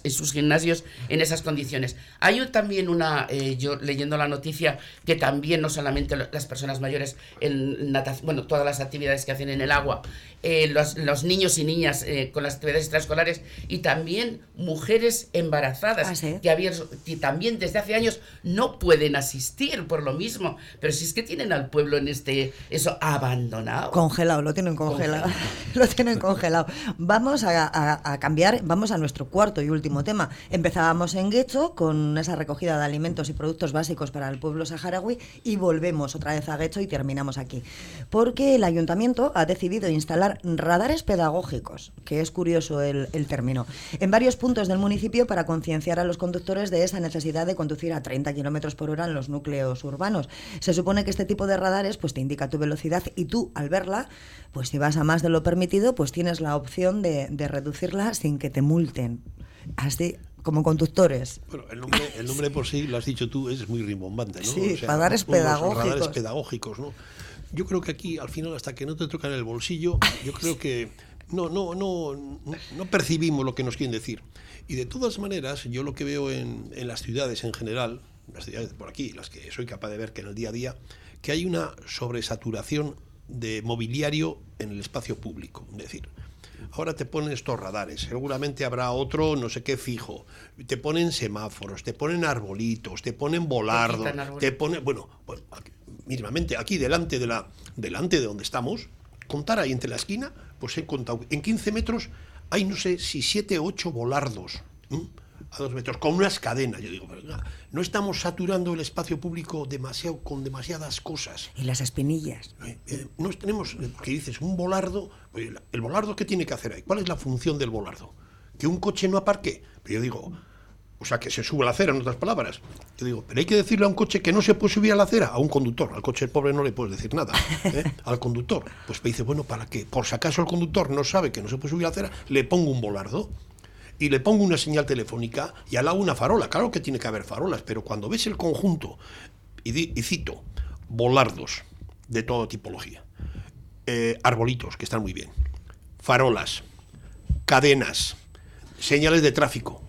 sus gimnasios en esas condiciones. Hay también una, eh, yo leyendo la noticia, que también no solamente las personas mayores en natación, bueno, todas las actividades que hacen en el agua, eh, los, niños y niñas eh, con las actividades extraescolares y también mujeres embarazadas
ah,
que, también desde hace años no pueden asistir por lo mismo. Pero si es que tienen al pueblo en este, eso abandonado.
Congelado, lo tienen congelado. lo tienen congelado. Vamos a, cambiar, vamos a nuestro cuarto y último tema. Empezábamos en Guecho con esa recogida de alimentos y productos básicos para el pueblo saharaui y volvemos otra vez a Guecho y terminamos aquí. Porque el ayuntamiento ha decidido instalar radares pedagógicos, que es curioso el, término, en varios puntos del municipio para concienciar a los conductores de esa necesidad de conducir a 30 kilómetros por hora en los núcleos urbanos. Se supone que este tipo de radares pues, te indica tu velocidad y tú, al verla, pues si vas a más de lo permitido, pues tienes la opción de, reducirla sin que te multen. Así, como conductores.
Bueno, el nombre, el nombre por sí, lo has dicho tú, es muy rimbombante, ¿no?
Sí, radares pedagógicos.
Radares pedagógicos, ¿no? Yo creo que aquí, al final, hasta que no te tocan el bolsillo, yo creo que no, no, no, no percibimos lo que nos quieren decir. Y de todas maneras, yo lo que veo en, en las ciudades en general, las ciudades por aquí, las que soy capaz de ver que en el día a día, que hay una sobresaturación de mobiliario en el espacio público. Es decir, ahora te ponen estos radares, seguramente habrá otro no sé qué fijo, te ponen semáforos, te ponen arbolitos, te ponen volardos, te ponen, bueno, bueno mínimamente aquí delante de, la, delante de donde estamos, contar ahí entre la esquina, pues he contado, en 15 metros hay no sé si 7 o 8 volardos. a dos metros, con unas cadenas. Yo digo, no estamos saturando el espacio público demasiado, con demasiadas cosas.
Y las espinillas.
Eh, eh, no tenemos, que dices, un volardo. ¿El volardo qué tiene que hacer ahí? ¿Cuál es la función del volardo? ¿Que un coche no aparque? Pero yo digo, o sea, que se sube a la acera, en otras palabras. Yo digo, pero hay que decirle a un coche que no se puede subir a la acera, a un conductor. Al coche pobre no le puedes decir nada. ¿eh? Al conductor. Pues me dice, bueno, para que, por si acaso el conductor no sabe que no se puede subir a la acera, le pongo un volardo y le pongo una señal telefónica y al lado una farola. Claro que tiene que haber farolas, pero cuando ves el conjunto, y, cito, volardos de toda tipología, eh, arbolitos, que están muy bien, farolas, cadenas, señales de tráfico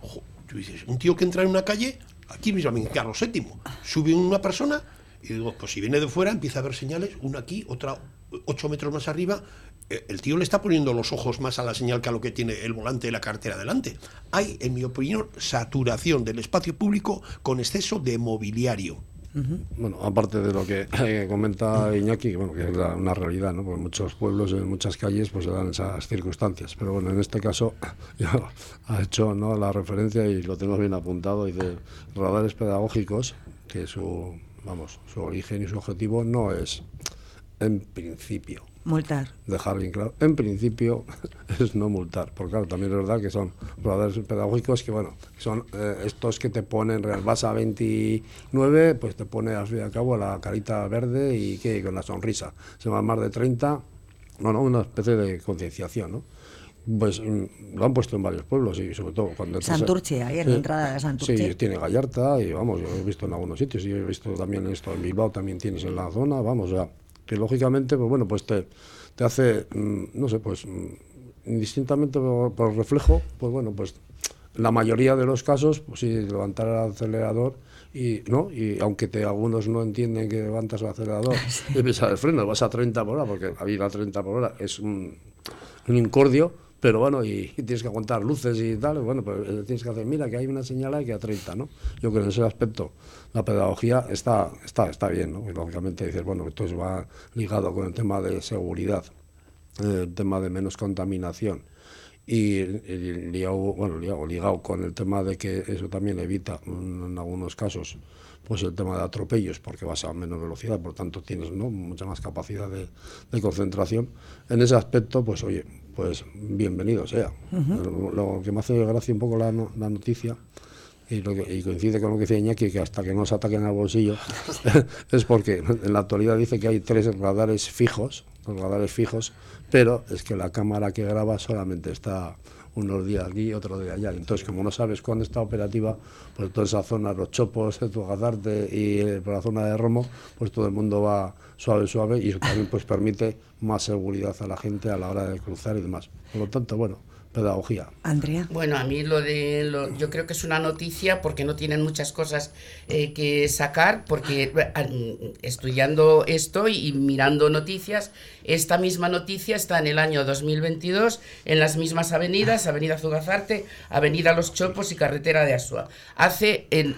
un tío que entra en una calle, aquí mismo en Carlos VII, sube una persona y digo, pues si viene de fuera empieza a ver señales, una aquí, otra ocho metros más arriba, eh, el tío le está poniendo los ojos más a la señal que a lo que tiene el volante de la cartera delante. Hay, en mi opinión, saturación del espacio público con exceso de mobiliario.
Bueno, aparte de lo que eh, comenta Iñaki, bueno, que es una realidad, ¿no? Porque muchos pueblos, en muchas calles, pues se dan esas circunstancias. Pero bueno, en este caso ya ha hecho ¿no? la referencia y lo tengo bien apuntado, y de radares pedagógicos, que su, vamos, su origen y su objetivo no es, en principio,
Multar.
Dejar bien claro. En principio es no multar, porque claro, también es verdad que son radares pedagógicos que, bueno, son eh, estos que te ponen, real, vas a 29, pues te pone al fin y al cabo la carita verde y que con la sonrisa. Se va más de 30, bueno, una especie de concienciación, ¿no? Pues mm, lo han puesto en varios pueblos y sobre todo cuando...
Santurce, ahí en la entrada de Santurce.
Sí, tiene Gallarta y vamos, yo he visto en algunos sitios y he visto también esto en Bilbao, también tienes en la zona, vamos, ya que lógicamente, pues bueno, pues te, te hace, mm, no sé, pues mm, indistintamente por, reflejo, pues bueno, pues la mayoría de los casos, pues sí, levantar el acelerador y no y aunque te, algunos no entienden que levantas el acelerador y pisar el freno, vas a 30 por hora, porque a ir a 30 por hora es un, un incordio, pero bueno, y, tienes que aguantar luces y tal, bueno, pues eh, tienes que hacer, mira que hay una señal ahí que a 30, ¿no? Yo creo que en ese aspecto la pedagogía está, está, está bien, ¿no? Y lógicamente dices, bueno, esto va ligado con el tema de seguridad, el tema de menos contaminación y, ligado, bueno, ligado, con el tema de que eso también evita en algunos casos pues el tema de atropellos porque vas a menos velocidad, por tanto tienes ¿no? mucha más capacidad de, de concentración. En ese aspecto, pues oye, pues bienvenido sea. lo, que me hace gracia un poco la, la noticia y, coincide con lo que decía Iñaki, que hasta que no se ataquen al bolsillo, es porque en la actualidad dice que hay tres radares fijos, radares fijos, pero es que la cámara que graba solamente está unos días aquí y otros días allá. Entonces, como no sabes cuándo está operativa, pues toda esa zona, los chopos, Tugazarte y eh, por la zona de Romo, pues todo el mundo va suave, suave y eso también pues permite más seguridad a la gente a la hora de cruzar y demás. Por lo tanto, bueno, pedagogía.
Andrea.
Bueno, a mí lo de, lo, yo creo que es una noticia porque no tienen muchas cosas eh, que sacar, porque eh, estudiando esto y, mirando noticias, esta misma noticia está en el año 2022 en las mismas avenidas, Avenida Zugazarte, Avenida Los Chopos y Carretera de Asua. Hace en,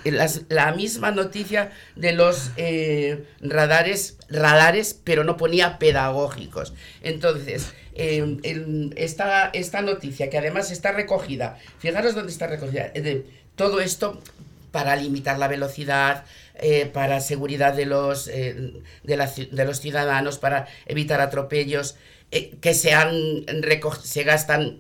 la misma noticia de los eh, radares, radares, pero no ponía pedagógicos. Entonces, eh, esta, esta noticia, que además está recogida, fijaros dónde está recogida, de todo esto para limitar la velocidad, eh, para seguridad de los, eh, de, los ciudadanos, para evitar atropellos, eh, que se, se gastan,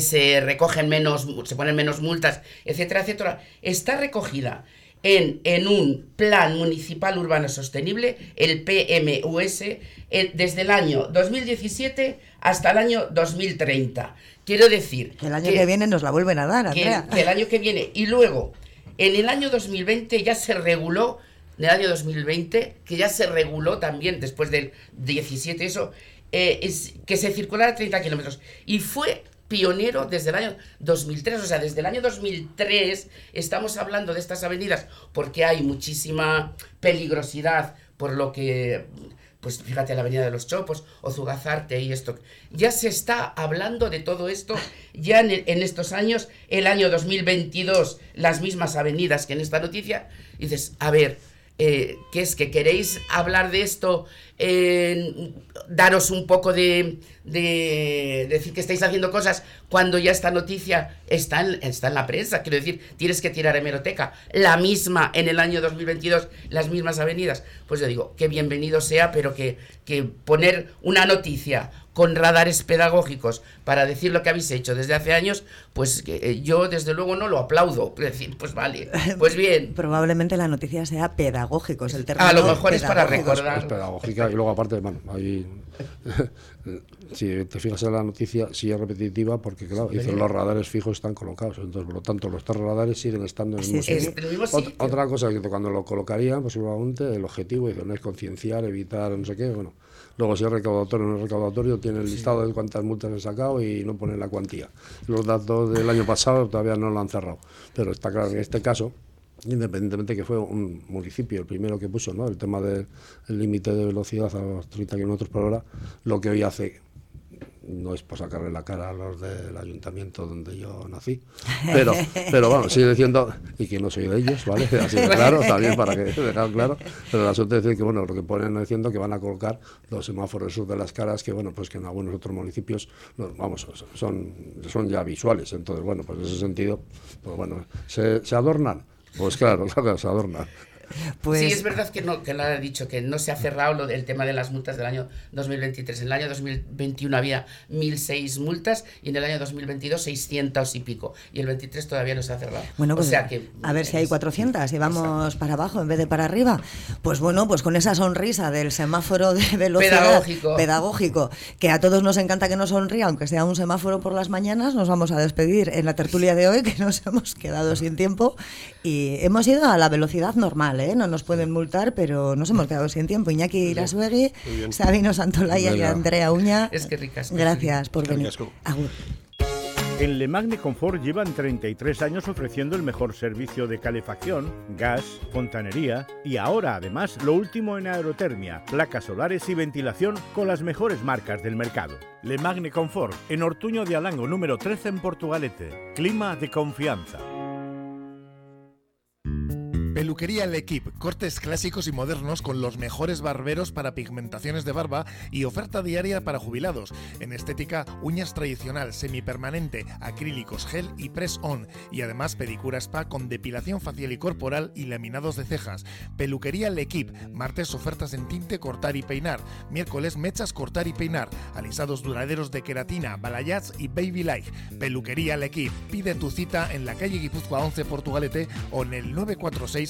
se recogen menos, se ponen menos multas, etcétera, etcétera, está recogida en, en un Plan Municipal Urbano Sostenible, el PMUS, desde el año 2017 hasta el año 2030. Quiero decir...
El año que, viene nos la vuelven a dar, Andrea.
Que, el año que viene. Y luego, en el año 2020 ya se reguló, en el año 2020, que ya se reguló también, después del 17 eso, eh, es, que se circulara a 30 kilómetros. Y fue pionero desde el año 2003, o sea, desde el año 2003 estamos hablando de estas avenidas porque hay muchísima peligrosidad por lo que pues fíjate la Avenida de los Chopos o Zugazarte y esto. Ya se está hablando de todo esto ya en, estos años, el año 2022, las mismas avenidas que en esta noticia. Dices, a ver, eh, ¿qué es que queréis hablar de esto? Daros un poco de, de, decir que estáis haciendo cosas cuando ya esta noticia está en, está en la prensa. Quiero decir, tienes que tirar hemeroteca. La misma en el año 2022, las mismas avenidas. Pues yo digo, que bienvenido sea, pero que, que poner una noticia con radares pedagógicos para decir lo que habéis hecho desde hace años, pues eh, yo desde luego no lo aplaudo. Es decir, pues vale, pues bien.
Probablemente la noticia sea pedagógicos, el término
A lo mejor es para recordar.
Es pedagógica y luego aparte, bueno, ahí, si te fijas en la noticia, sí es repetitiva porque, claro, dicen los radares fijos están colocados, entonces por lo tanto los tres radares siguen estando en el mismo sitio. Otra cosa que cuando lo colocarían, pues seguramente el objetivo no es concienciar, evitar, no sé qué, bueno Luego, si es recaudatorio o no es recaudatorio, tiene el listado de cuántas multas he sacado y no pone la cuantía. Los datos del año pasado todavía no lo han cerrado. Pero está claro que en este caso, independientemente que fue un municipio el primero que puso ¿no? el tema del límite de velocidad a los 30 km por hora, lo que hoy hace no es por sacarle la cara a los del ayuntamiento donde yo nací, pero, pero bueno, sigue diciendo, y que no soy de ellos, ¿vale? Así de claro, también para que dejar claro, pero la suerte es decir que, bueno, lo que ponen diciendo que van a colocar los semáforos de las caras, que, bueno, pues que en algunos otros municipios, vamos, son, son ya visuales, entonces, bueno, pues en ese sentido, pues bueno, se, se adornan, pues claro, claro, se adornan.
Pues... Sí, es verdad que no que lo ha dicho, que no se ha cerrado lo del tema de las multas del año 2023. En el año 2021 había 1.006 multas y en el año 2022 600 y pico. Y el 23 todavía no se ha cerrado.
Bueno, pues
o sea que,
a ver si hay 400 y vamos para abajo en vez de para arriba. Pues bueno, pues con esa sonrisa del semáforo de velocidad
pedagógico,
pedagógico que a todos nos encanta que nos sonría, aunque sea un semáforo por las mañanas, nos vamos a despedir en la tertulia de hoy, que nos hemos quedado sin tiempo y hemos ido a la velocidad normal. ¿Eh? no nos pueden multar, pero nos hemos quedado sin tiempo. Iñaki Irasuegui, Sabino Santolaya y Andrea Uña.
Es que ricas.
Gracias por venir.
En Le Magne Confort llevan 33 años ofreciendo el mejor servicio de calefacción, gas, fontanería y ahora además lo último en aerotermia, placas solares y ventilación con las mejores marcas del mercado. Le Magne Confort en Ortuño de Alango número 13 en Portugalete. Clima de confianza.
Peluquería L'Equipe, cortes clásicos y modernos con los mejores barberos para pigmentaciones de barba y oferta diaria para jubilados. En estética, uñas tradicional, semipermanente, acrílicos, gel y press-on. Y además pedicura spa con depilación facial y corporal y laminados de cejas. Peluquería L'Equipe, martes ofertas en tinte, cortar y peinar. Miércoles mechas, cortar y peinar. Alisados duraderos de queratina, balayage y baby life. Peluquería L'Equipe. Pide tu cita en la calle Guipúzcoa 11 Portugalete o en el 946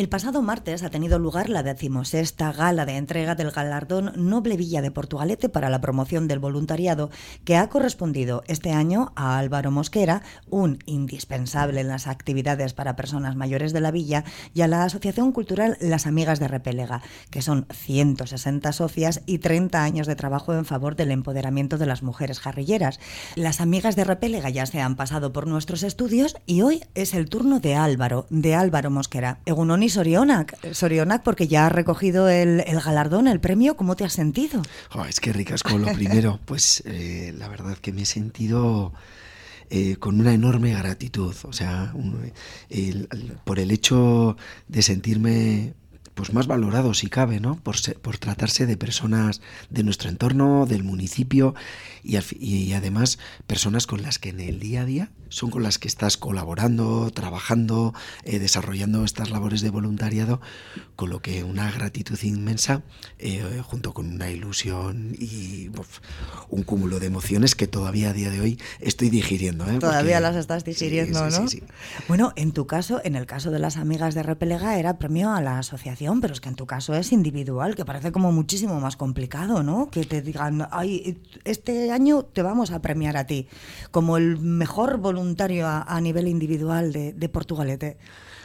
El pasado martes ha tenido lugar la decimosexta gala de entrega del galardón Noble Villa de Portugalete para la promoción del voluntariado, que ha correspondido este año a Álvaro Mosquera, un indispensable en las actividades para personas mayores de la villa, y a la Asociación Cultural Las Amigas de Repélega, que son 160 socias y 30 años de trabajo en favor del empoderamiento de las mujeres jarrilleras. Las Amigas de Repélega ya se han pasado por nuestros estudios y hoy es el turno de Álvaro, de Álvaro Mosquera. Egunon Sorionak, Sorionak, porque ya has recogido el, galardón, el premio, ¿cómo te has sentido?
es que ricas con lo primero, pues eh, la verdad que me he sentido... Eh, con una enorme gratitud, o sea, por el hecho de sentirme pues más valorado si cabe, ¿no? Por, por tratarse de personas de nuestro entorno, del municipio y, y, además personas con las que en el día a día son con las que estás colaborando, trabajando, eh, desarrollando estas labores de voluntariado, con lo que una gratitud inmensa, eh, junto con una ilusión y un cúmulo de emociones que todavía a día de hoy estoy digiriendo. ¿eh?
Todavía las estás digiriendo, ¿no? bueno, en tu caso, en el caso de las amigas de Repelega, era premio a la asociación, pero es que en tu caso es individual, que parece como muchísimo más complicado, ¿no? Que te digan, ay, este año te vamos a premiar a ti como el mejor voluntario voluntario a, nivel individual de, Portugalete?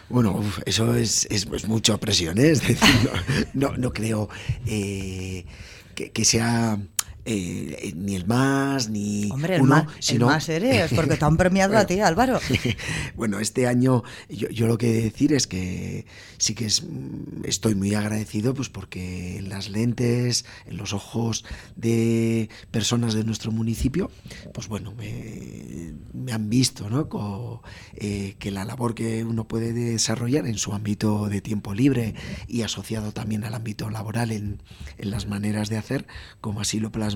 Bueno, eso es, mucha presión, ¿eh? es decir, no, creo eh, que, sea eh, ni el más, ni
Hombre, el, más, sino... el más eres, porque te han premiado a ti, Álvaro.
bueno, este año yo, lo que decir es que sí que es, estoy muy agradecido, pues porque en las lentes, en los ojos de personas de nuestro municipio, pues bueno, me, han visto, ¿no? Eh, que la labor que uno puede desarrollar en su ámbito de tiempo libre y asociado también al ámbito laboral en, en las maneras de hacer, como así lo plasma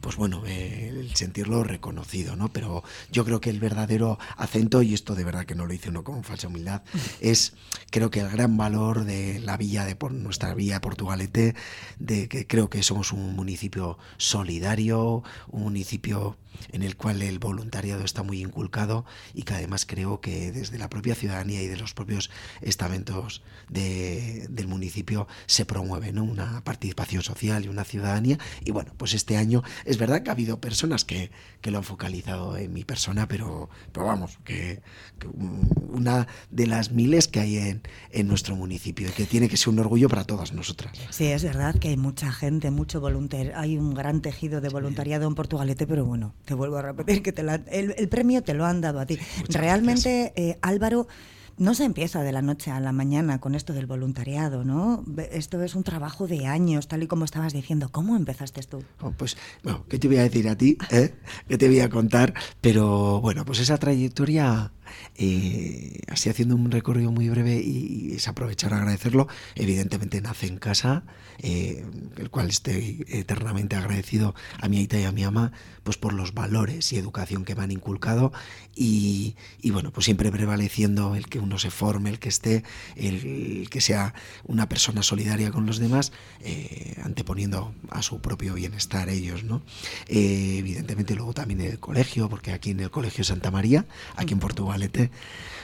pues bueno, eh, el sentirlo reconocido, ¿no? Pero yo creo que el verdadero acento, y esto de verdad que no lo hice uno con falsa humildad, es creo que el gran valor de la villa de por nuestra villa Portugalete, de que creo que somos un municipio solidario, un municipio en el cual el voluntariado está muy inculcado y que además creo que desde la propia ciudadanía y de los propios estamentos del municipio se promueve ¿no? una participación social y una ciudadanía. Y bueno, pues este año es verdad que ha habido personas que, que lo han focalizado en mi persona, pero, pero vamos, que, una de las miles que hay en, en nuestro municipio y que tiene que ser un orgullo para todas nosotras.
Sí, es verdad que hay mucha gente, mucho voluntariado, hay un gran tejido de voluntariado en Portugalete, pero bueno, te vuelvo a repetir que te el, premio te lo han dado a ti. Realmente, eh, Álvaro, no se empieza de la noche a la mañana con esto del voluntariado, ¿no? Esto es un trabajo de años, tal y como estabas diciendo. ¿Cómo empezaste tú?
Oh, pues, bueno, ¿qué te voy a decir a ti? Eh? ¿Qué te voy a contar? Pero bueno, pues esa trayectoria eh, así haciendo un recorrido muy breve y, es aprovechar a agradecerlo. Evidentemente nace en casa, eh, el cual estoy eternamente agradecido a mi aita y a mi ama, pues por los valores y educación que me han inculcado y, bueno, pues siempre prevaleciendo el que uno se forme, el que esté, el, que sea una persona solidaria con los demás, eh, anteponiendo a su propio bienestar ellos, ¿no? evidentemente luego también el colegio, porque aquí en el Colegio Santa María, aquí en Portugal,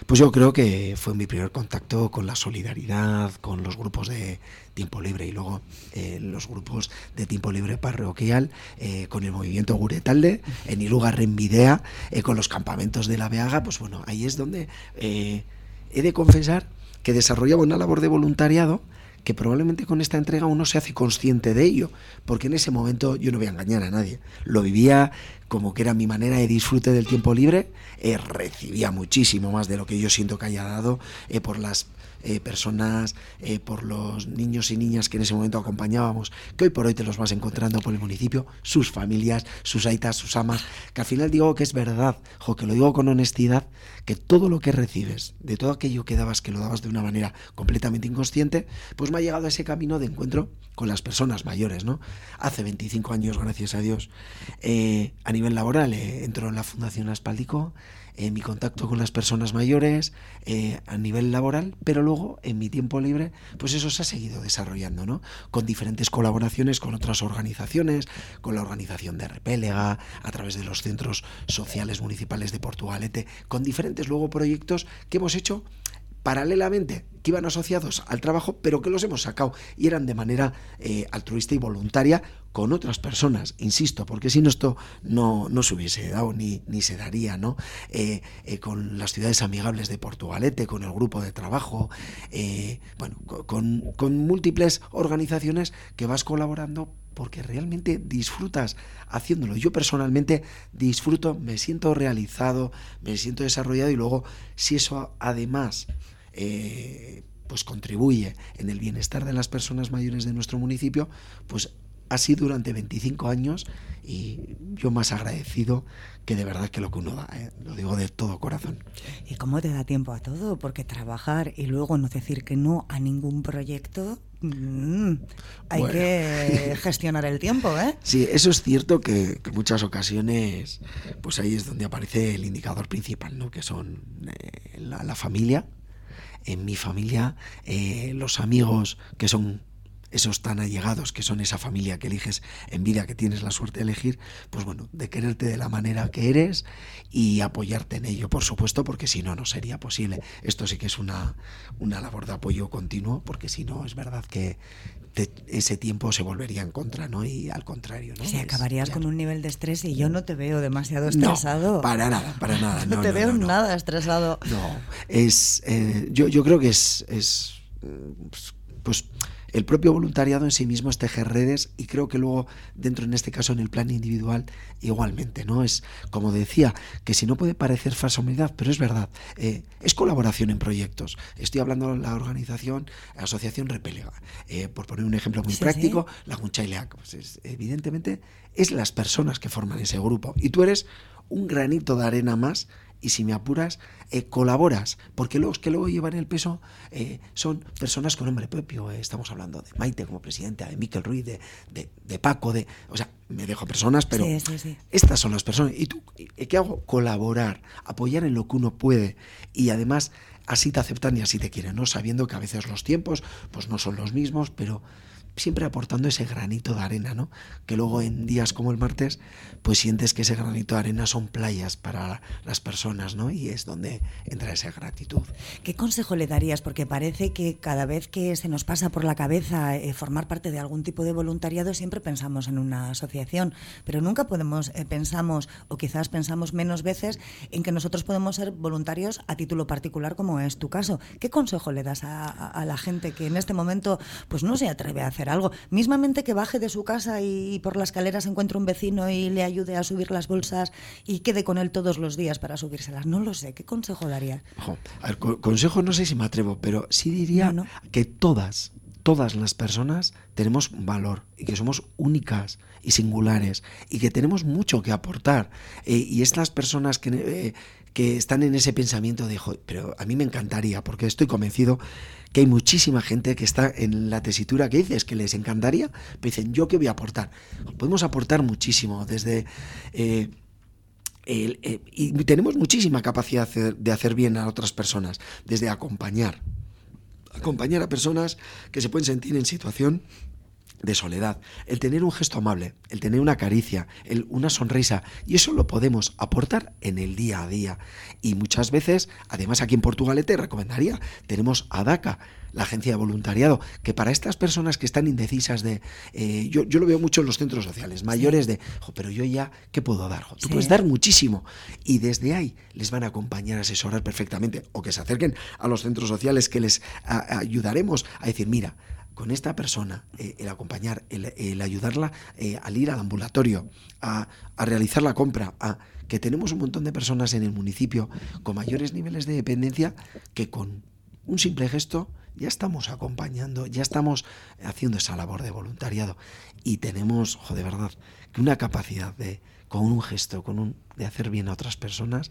pues yo creo que fue mi primer contacto con la solidaridad, con los grupos de tiempo libre y luego eh, los grupos de tiempo libre parroquial, eh, con el movimiento Guretalde, en Iluga Renvidea, eh, con los campamentos de la Beaga, pues bueno, ahí es donde he de confesar que desarrollaba una labor de voluntariado que probablemente con esta entrega uno se hace consciente de ello, porque en ese momento yo no voy a engañar a nadie. Lo vivía como que era mi manera de disfrute del tiempo libre, eh, recibía muchísimo más de lo que yo siento que haya dado eh, por las eh, personas, eh, por los niños y niñas que en ese momento acompañábamos, que hoy por hoy te los vas encontrando por el municipio, sus familias, sus aitas, sus amas, que al final digo que es verdad, jo, que lo digo con honestidad, que todo lo que recibes, de todo aquello que dabas, que lo dabas de una manera completamente inconsciente, pues me ha llegado a ese camino de encuentro con las personas mayores, ¿no? Hace 25 años, gracias a Dios, eh, a nivel laboral, entro en la Fundación Aspaldico, en mi contacto con las personas mayores eh, a nivel laboral, pero luego en mi tiempo libre, pues eso se ha seguido desarrollando, ¿no? Con diferentes colaboraciones con otras organizaciones, con la organización de Repélega, a través de los centros sociales municipales de Portugalete, con diferentes luego proyectos que hemos hecho paralelamente, que iban asociados al trabajo, pero que los hemos sacado y eran de manera eh, altruista y voluntaria con otras personas, insisto, porque si no esto no, no se hubiese dado ni, ni se daría, ¿no? Eh, eh, con las ciudades amigables de Portugalete, con el grupo de trabajo, bueno, con, con múltiples organizaciones que vas colaborando porque realmente disfrutas haciéndolo. Yo personalmente disfruto, me siento realizado, me siento desarrollado y luego si eso además eh, pues contribuye en el bienestar de las personas mayores de nuestro municipio, pues así durante 25 años y yo más agradecido que de verdad que lo que uno da, ¿eh? lo digo de todo corazón.
¿Y cómo te da tiempo a todo? Porque trabajar y luego no decir que no a ningún proyecto, mm, hay que gestionar el tiempo, ¿eh?
Sí, eso es cierto que, en muchas ocasiones, pues ahí es donde aparece el indicador principal, ¿no? Que son eh, la, familia, en mi familia, eh, los amigos que son esos tan allegados que son esa familia que eliges en vida, que tienes la suerte de elegir, pues bueno, de quererte de la manera que eres y apoyarte en ello, por supuesto, porque si no, no sería posible. Esto sí que es una, una labor de apoyo continuo, porque si no, es verdad que ese tiempo se volvería en contra, ¿no? Y al contrario, ¿no?
Si acabarías con un nivel de estrés y yo no te veo demasiado estresado.
No, para nada, para nada.
No, te veo nada estresado.
No, es, eh, yo, yo creo que es, es pues el propio voluntariado en sí mismo es tejer redes y creo que luego dentro en este caso en el plan individual igualmente, ¿no? Es como decía, que si no puede parecer falsa humildad, pero es verdad, eh, es colaboración en proyectos. Estoy hablando de la organización Asociación Repelega. Eh, por poner un ejemplo muy práctico, la Gunchaileac, pues evidentemente es las personas que forman ese grupo y tú eres un granito de arena más y si me apuras, eh, colaboras, porque los que luego llevan el peso eh, son personas con nombre propio. Eh, estamos hablando de Maite como presidenta, de Miquel Ruiz, de, de, Paco, de. O sea, me dejo personas, pero estas son las personas. ¿Y tú qué hago? Colaborar, apoyar en lo que uno puede y además así te aceptan y así te quieren, ¿no? Sabiendo que a veces los tiempos pues no son los mismos, pero siempre aportando ese granito de arena, ¿no? Que luego en días como el martes, pues sientes que ese granito de arena son playas para las personas, ¿no? Y es donde entra esa gratitud.
¿Qué consejo le darías? Porque parece que cada vez que se nos pasa por la cabeza eh, formar parte de algún tipo de voluntariado, siempre pensamos en una asociación, pero nunca podemos, eh, pensamos, o quizás pensamos menos veces, en que nosotros podemos ser voluntarios a título particular, como es tu caso. ¿Qué consejo le das a, a la gente que en este momento pues no se atreve a hacer algo. Mismamente que baje de su casa y por la escalera se encuentre un vecino y le ayude a subir las bolsas y quede con él todos los días para subírselas. No lo sé. ¿Qué consejo daría?
consejo no sé si me atrevo, pero sí diría que todas, todas las personas tenemos valor y que somos únicas y singulares y que tenemos mucho que aportar. Eh, y estas personas que, eh, que están en ese pensamiento de, pero a mí me encantaría, porque estoy convencido que hay muchísima gente que está en la tesitura que dices que les encantaría, pero dicen, ¿yo qué voy a aportar? Podemos aportar muchísimo, desde... Eh, eh, y tenemos muchísima capacidad de hacer bien a otras personas, desde acompañar, acompañar a personas que se pueden sentir en situación de soledad, el tener un gesto amable, el tener una caricia, el, una sonrisa, y eso lo podemos aportar en el día a día. Y muchas veces, además aquí en Portugal te recomendaría, tenemos a DACA, la agencia de voluntariado, que para estas personas que están indecisas de, eh, yo, yo, lo veo mucho en los centros sociales, mayores de, pero yo ya, ¿qué puedo dar? Tú puedes dar muchísimo. Y desde ahí les van a acompañar, a asesorar perfectamente, o que se acerquen a los centros sociales que les ayudaremos a decir, mira, con esta persona, eh, el acompañar, el, ayudarla eh, al ir al ambulatorio, a, a realizar la compra, a que tenemos un montón de personas en el municipio con mayores niveles de dependencia que con un simple gesto ya estamos acompañando, ya estamos haciendo esa labor de voluntariado y tenemos, de verdad, que una capacidad de con un gesto, con un de hacer bien a otras personas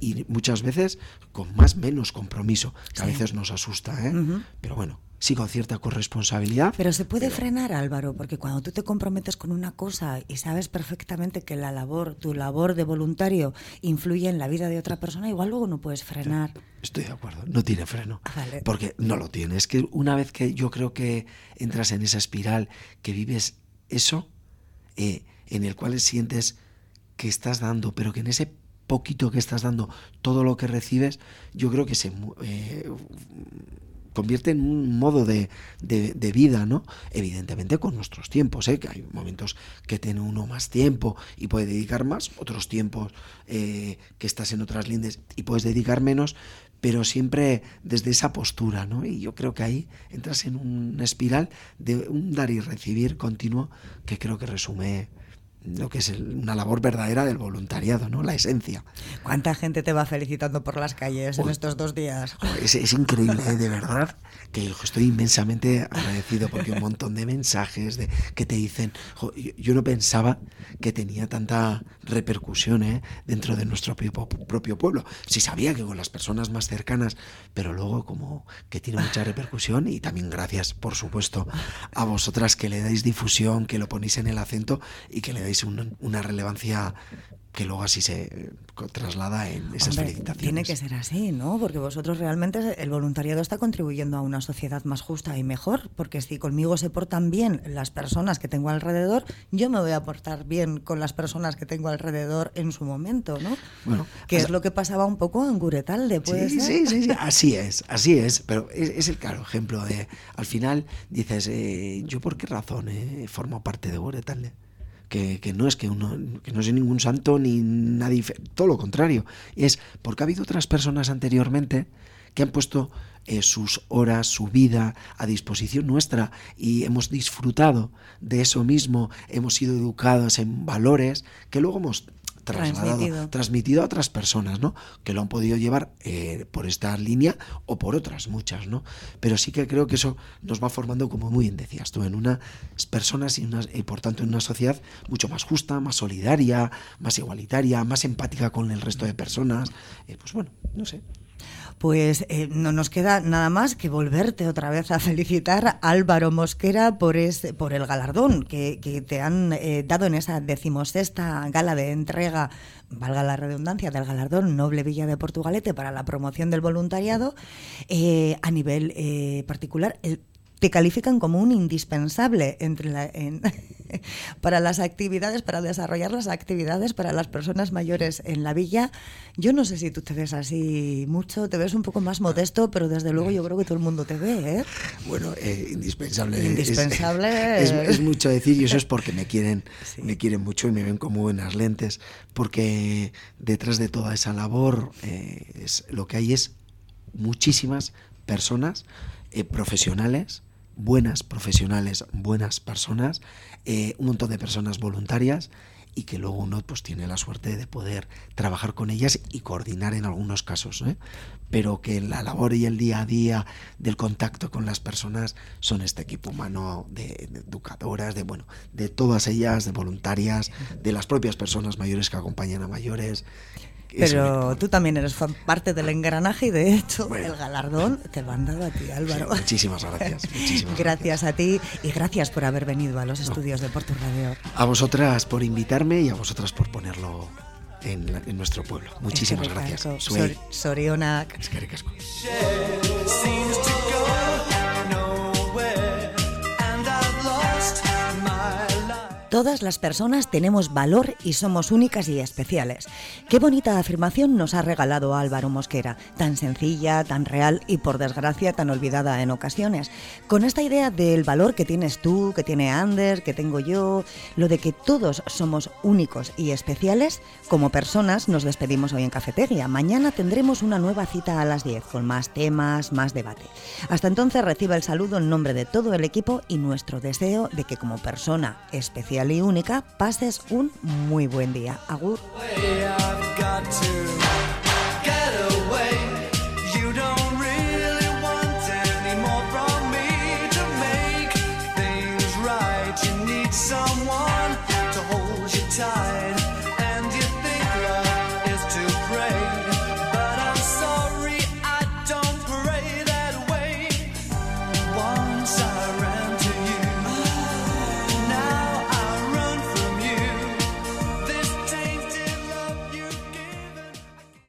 y muchas veces con más menos compromiso, que a veces nos asusta, ¿eh? Pero bueno, sí con cierta corresponsabilidad.
Pero se puede frenar, Álvaro, porque cuando tú te comprometes con una cosa y sabes perfectamente que la labor, tu labor de voluntario influye en la vida de otra persona, igual luego no puedes frenar.
Estoy de acuerdo, no tiene freno. Ah, porque no lo tiene. Es que una vez que yo creo que entras en esa espiral, que vives eso, eh, en el cual sientes que estás dando, pero que en ese poquito que estás dando, todo lo que recibes, yo creo que se eh, convierte en un modo de, de, vida, ¿no? Evidentemente con nuestros tiempos, ¿eh? que hay momentos que tiene uno más tiempo y puede dedicar más, otros tiempos eh, que estás en otras lindes y puedes dedicar menos, pero siempre desde esa postura, ¿no? Y yo creo que ahí entras en una espiral de un dar y recibir continuo que creo que resume lo que es una labor verdadera del voluntariado, ¿no? La esencia.
¿Cuánta gente te va felicitando por las calles en estos dos días?
Es, increíble, ¿eh? de verdad, que estoy inmensamente agradecido porque un montón de mensajes de, que te dicen, yo, no pensaba que tenía tanta repercusión ¿eh? dentro de nuestro propio, pueblo. Sí sabía que con las personas más cercanas, pero luego como que tiene mucha repercusión y también gracias, por supuesto, a vosotras que le dais difusión, que lo ponéis en el acento y que le dais una relevancia que luego así se traslada en esas felicitaciones.
Tiene que ser así, ¿no? Porque vosotros realmente el voluntariado está contribuyendo a una sociedad más justa y mejor, porque si conmigo se portan bien las personas que tengo alrededor, yo me voy a portar bien con las personas que tengo alrededor en su momento, ¿no? Bueno, que es lo que pasaba un poco en Guretalde, ¿puede
sí, Sí, sí, sí, así es, así es, pero es, el claro ejemplo de, al final dices, eh, ¿yo por qué razón eh, formo parte de Guretalde? Que, no es que uno que no soy ningún santo ni nadie, todo lo contrario, es porque ha habido otras personas anteriormente que han puesto eh, sus horas, su vida a disposición nuestra y hemos disfrutado de eso mismo, hemos sido educados en valores que luego hemos trasladado, transmitido. a otras personas, ¿no? Que lo han podido llevar eh, por esta línea o por otras muchas, ¿no? Pero sí que creo que eso nos va formando, como muy bien decías tú, en unas personas y, y por tanto en una sociedad mucho más justa, más solidaria, más igualitaria, más empática con el resto de personas. Eh, pues bueno, no sé
pues eh, no nos queda nada más que volverte otra vez a felicitar Álvaro Mosquera por, ese, por el galardón que, te han eh, dado en esa decimosexta gala de entrega, valga la redundancia, del galardón Noble Villa de Portugalete para la promoción del voluntariado eh, a nivel particular. El te califican como un indispensable entre para las actividades, para desarrollar las actividades para las personas mayores en la villa. Yo no sé si tú te ves así mucho, te ves un poco más modesto, pero desde luego yo creo que todo el mundo te ve. ¿eh?
Bueno, eh, indispensable.
Indispensable.
Es, mucho decir y eso es porque me quieren, me quieren mucho y me ven como buenas lentes, porque detrás de toda esa labor eh, es, lo que hay es muchísimas personas profesionales buenas profesionales, buenas personas, eh, un montón de personas voluntarias y que luego uno pues tiene la suerte de poder trabajar con ellas y coordinar en algunos casos, ¿eh? pero que la labor y el día a día del contacto con las personas son este equipo humano de, de, educadoras, de bueno, de todas ellas, de voluntarias, de las propias personas mayores que acompañan a mayores
pero tú también eres parte del engranaje y de hecho el galardón te lo han dado a ti, Álvaro.
muchísimas gracias.
gracias, a ti y gracias por haber venido a los estudios de Porto Radio.
A vosotras por invitarme y a vosotras por ponerlo en, nuestro pueblo. Muchísimas gracias.
Sor Sorionak.
Es que
Todas las personas tenemos valor y somos únicas y especiales. Qué bonita afirmación nos ha regalado Álvaro Mosquera, tan sencilla, tan real y por desgracia tan olvidada en ocasiones. Con esta idea del valor que tienes tú, que tiene Anders, que tengo yo, lo de que todos somos únicos y especiales, como personas nos despedimos hoy en Cafetería. Mañana tendremos una nueva cita a las 10 con más temas, más debate. Hasta entonces reciba el saludo en nombre de todo el equipo y nuestro deseo de que como persona y única, pases un muy buen día. Agur.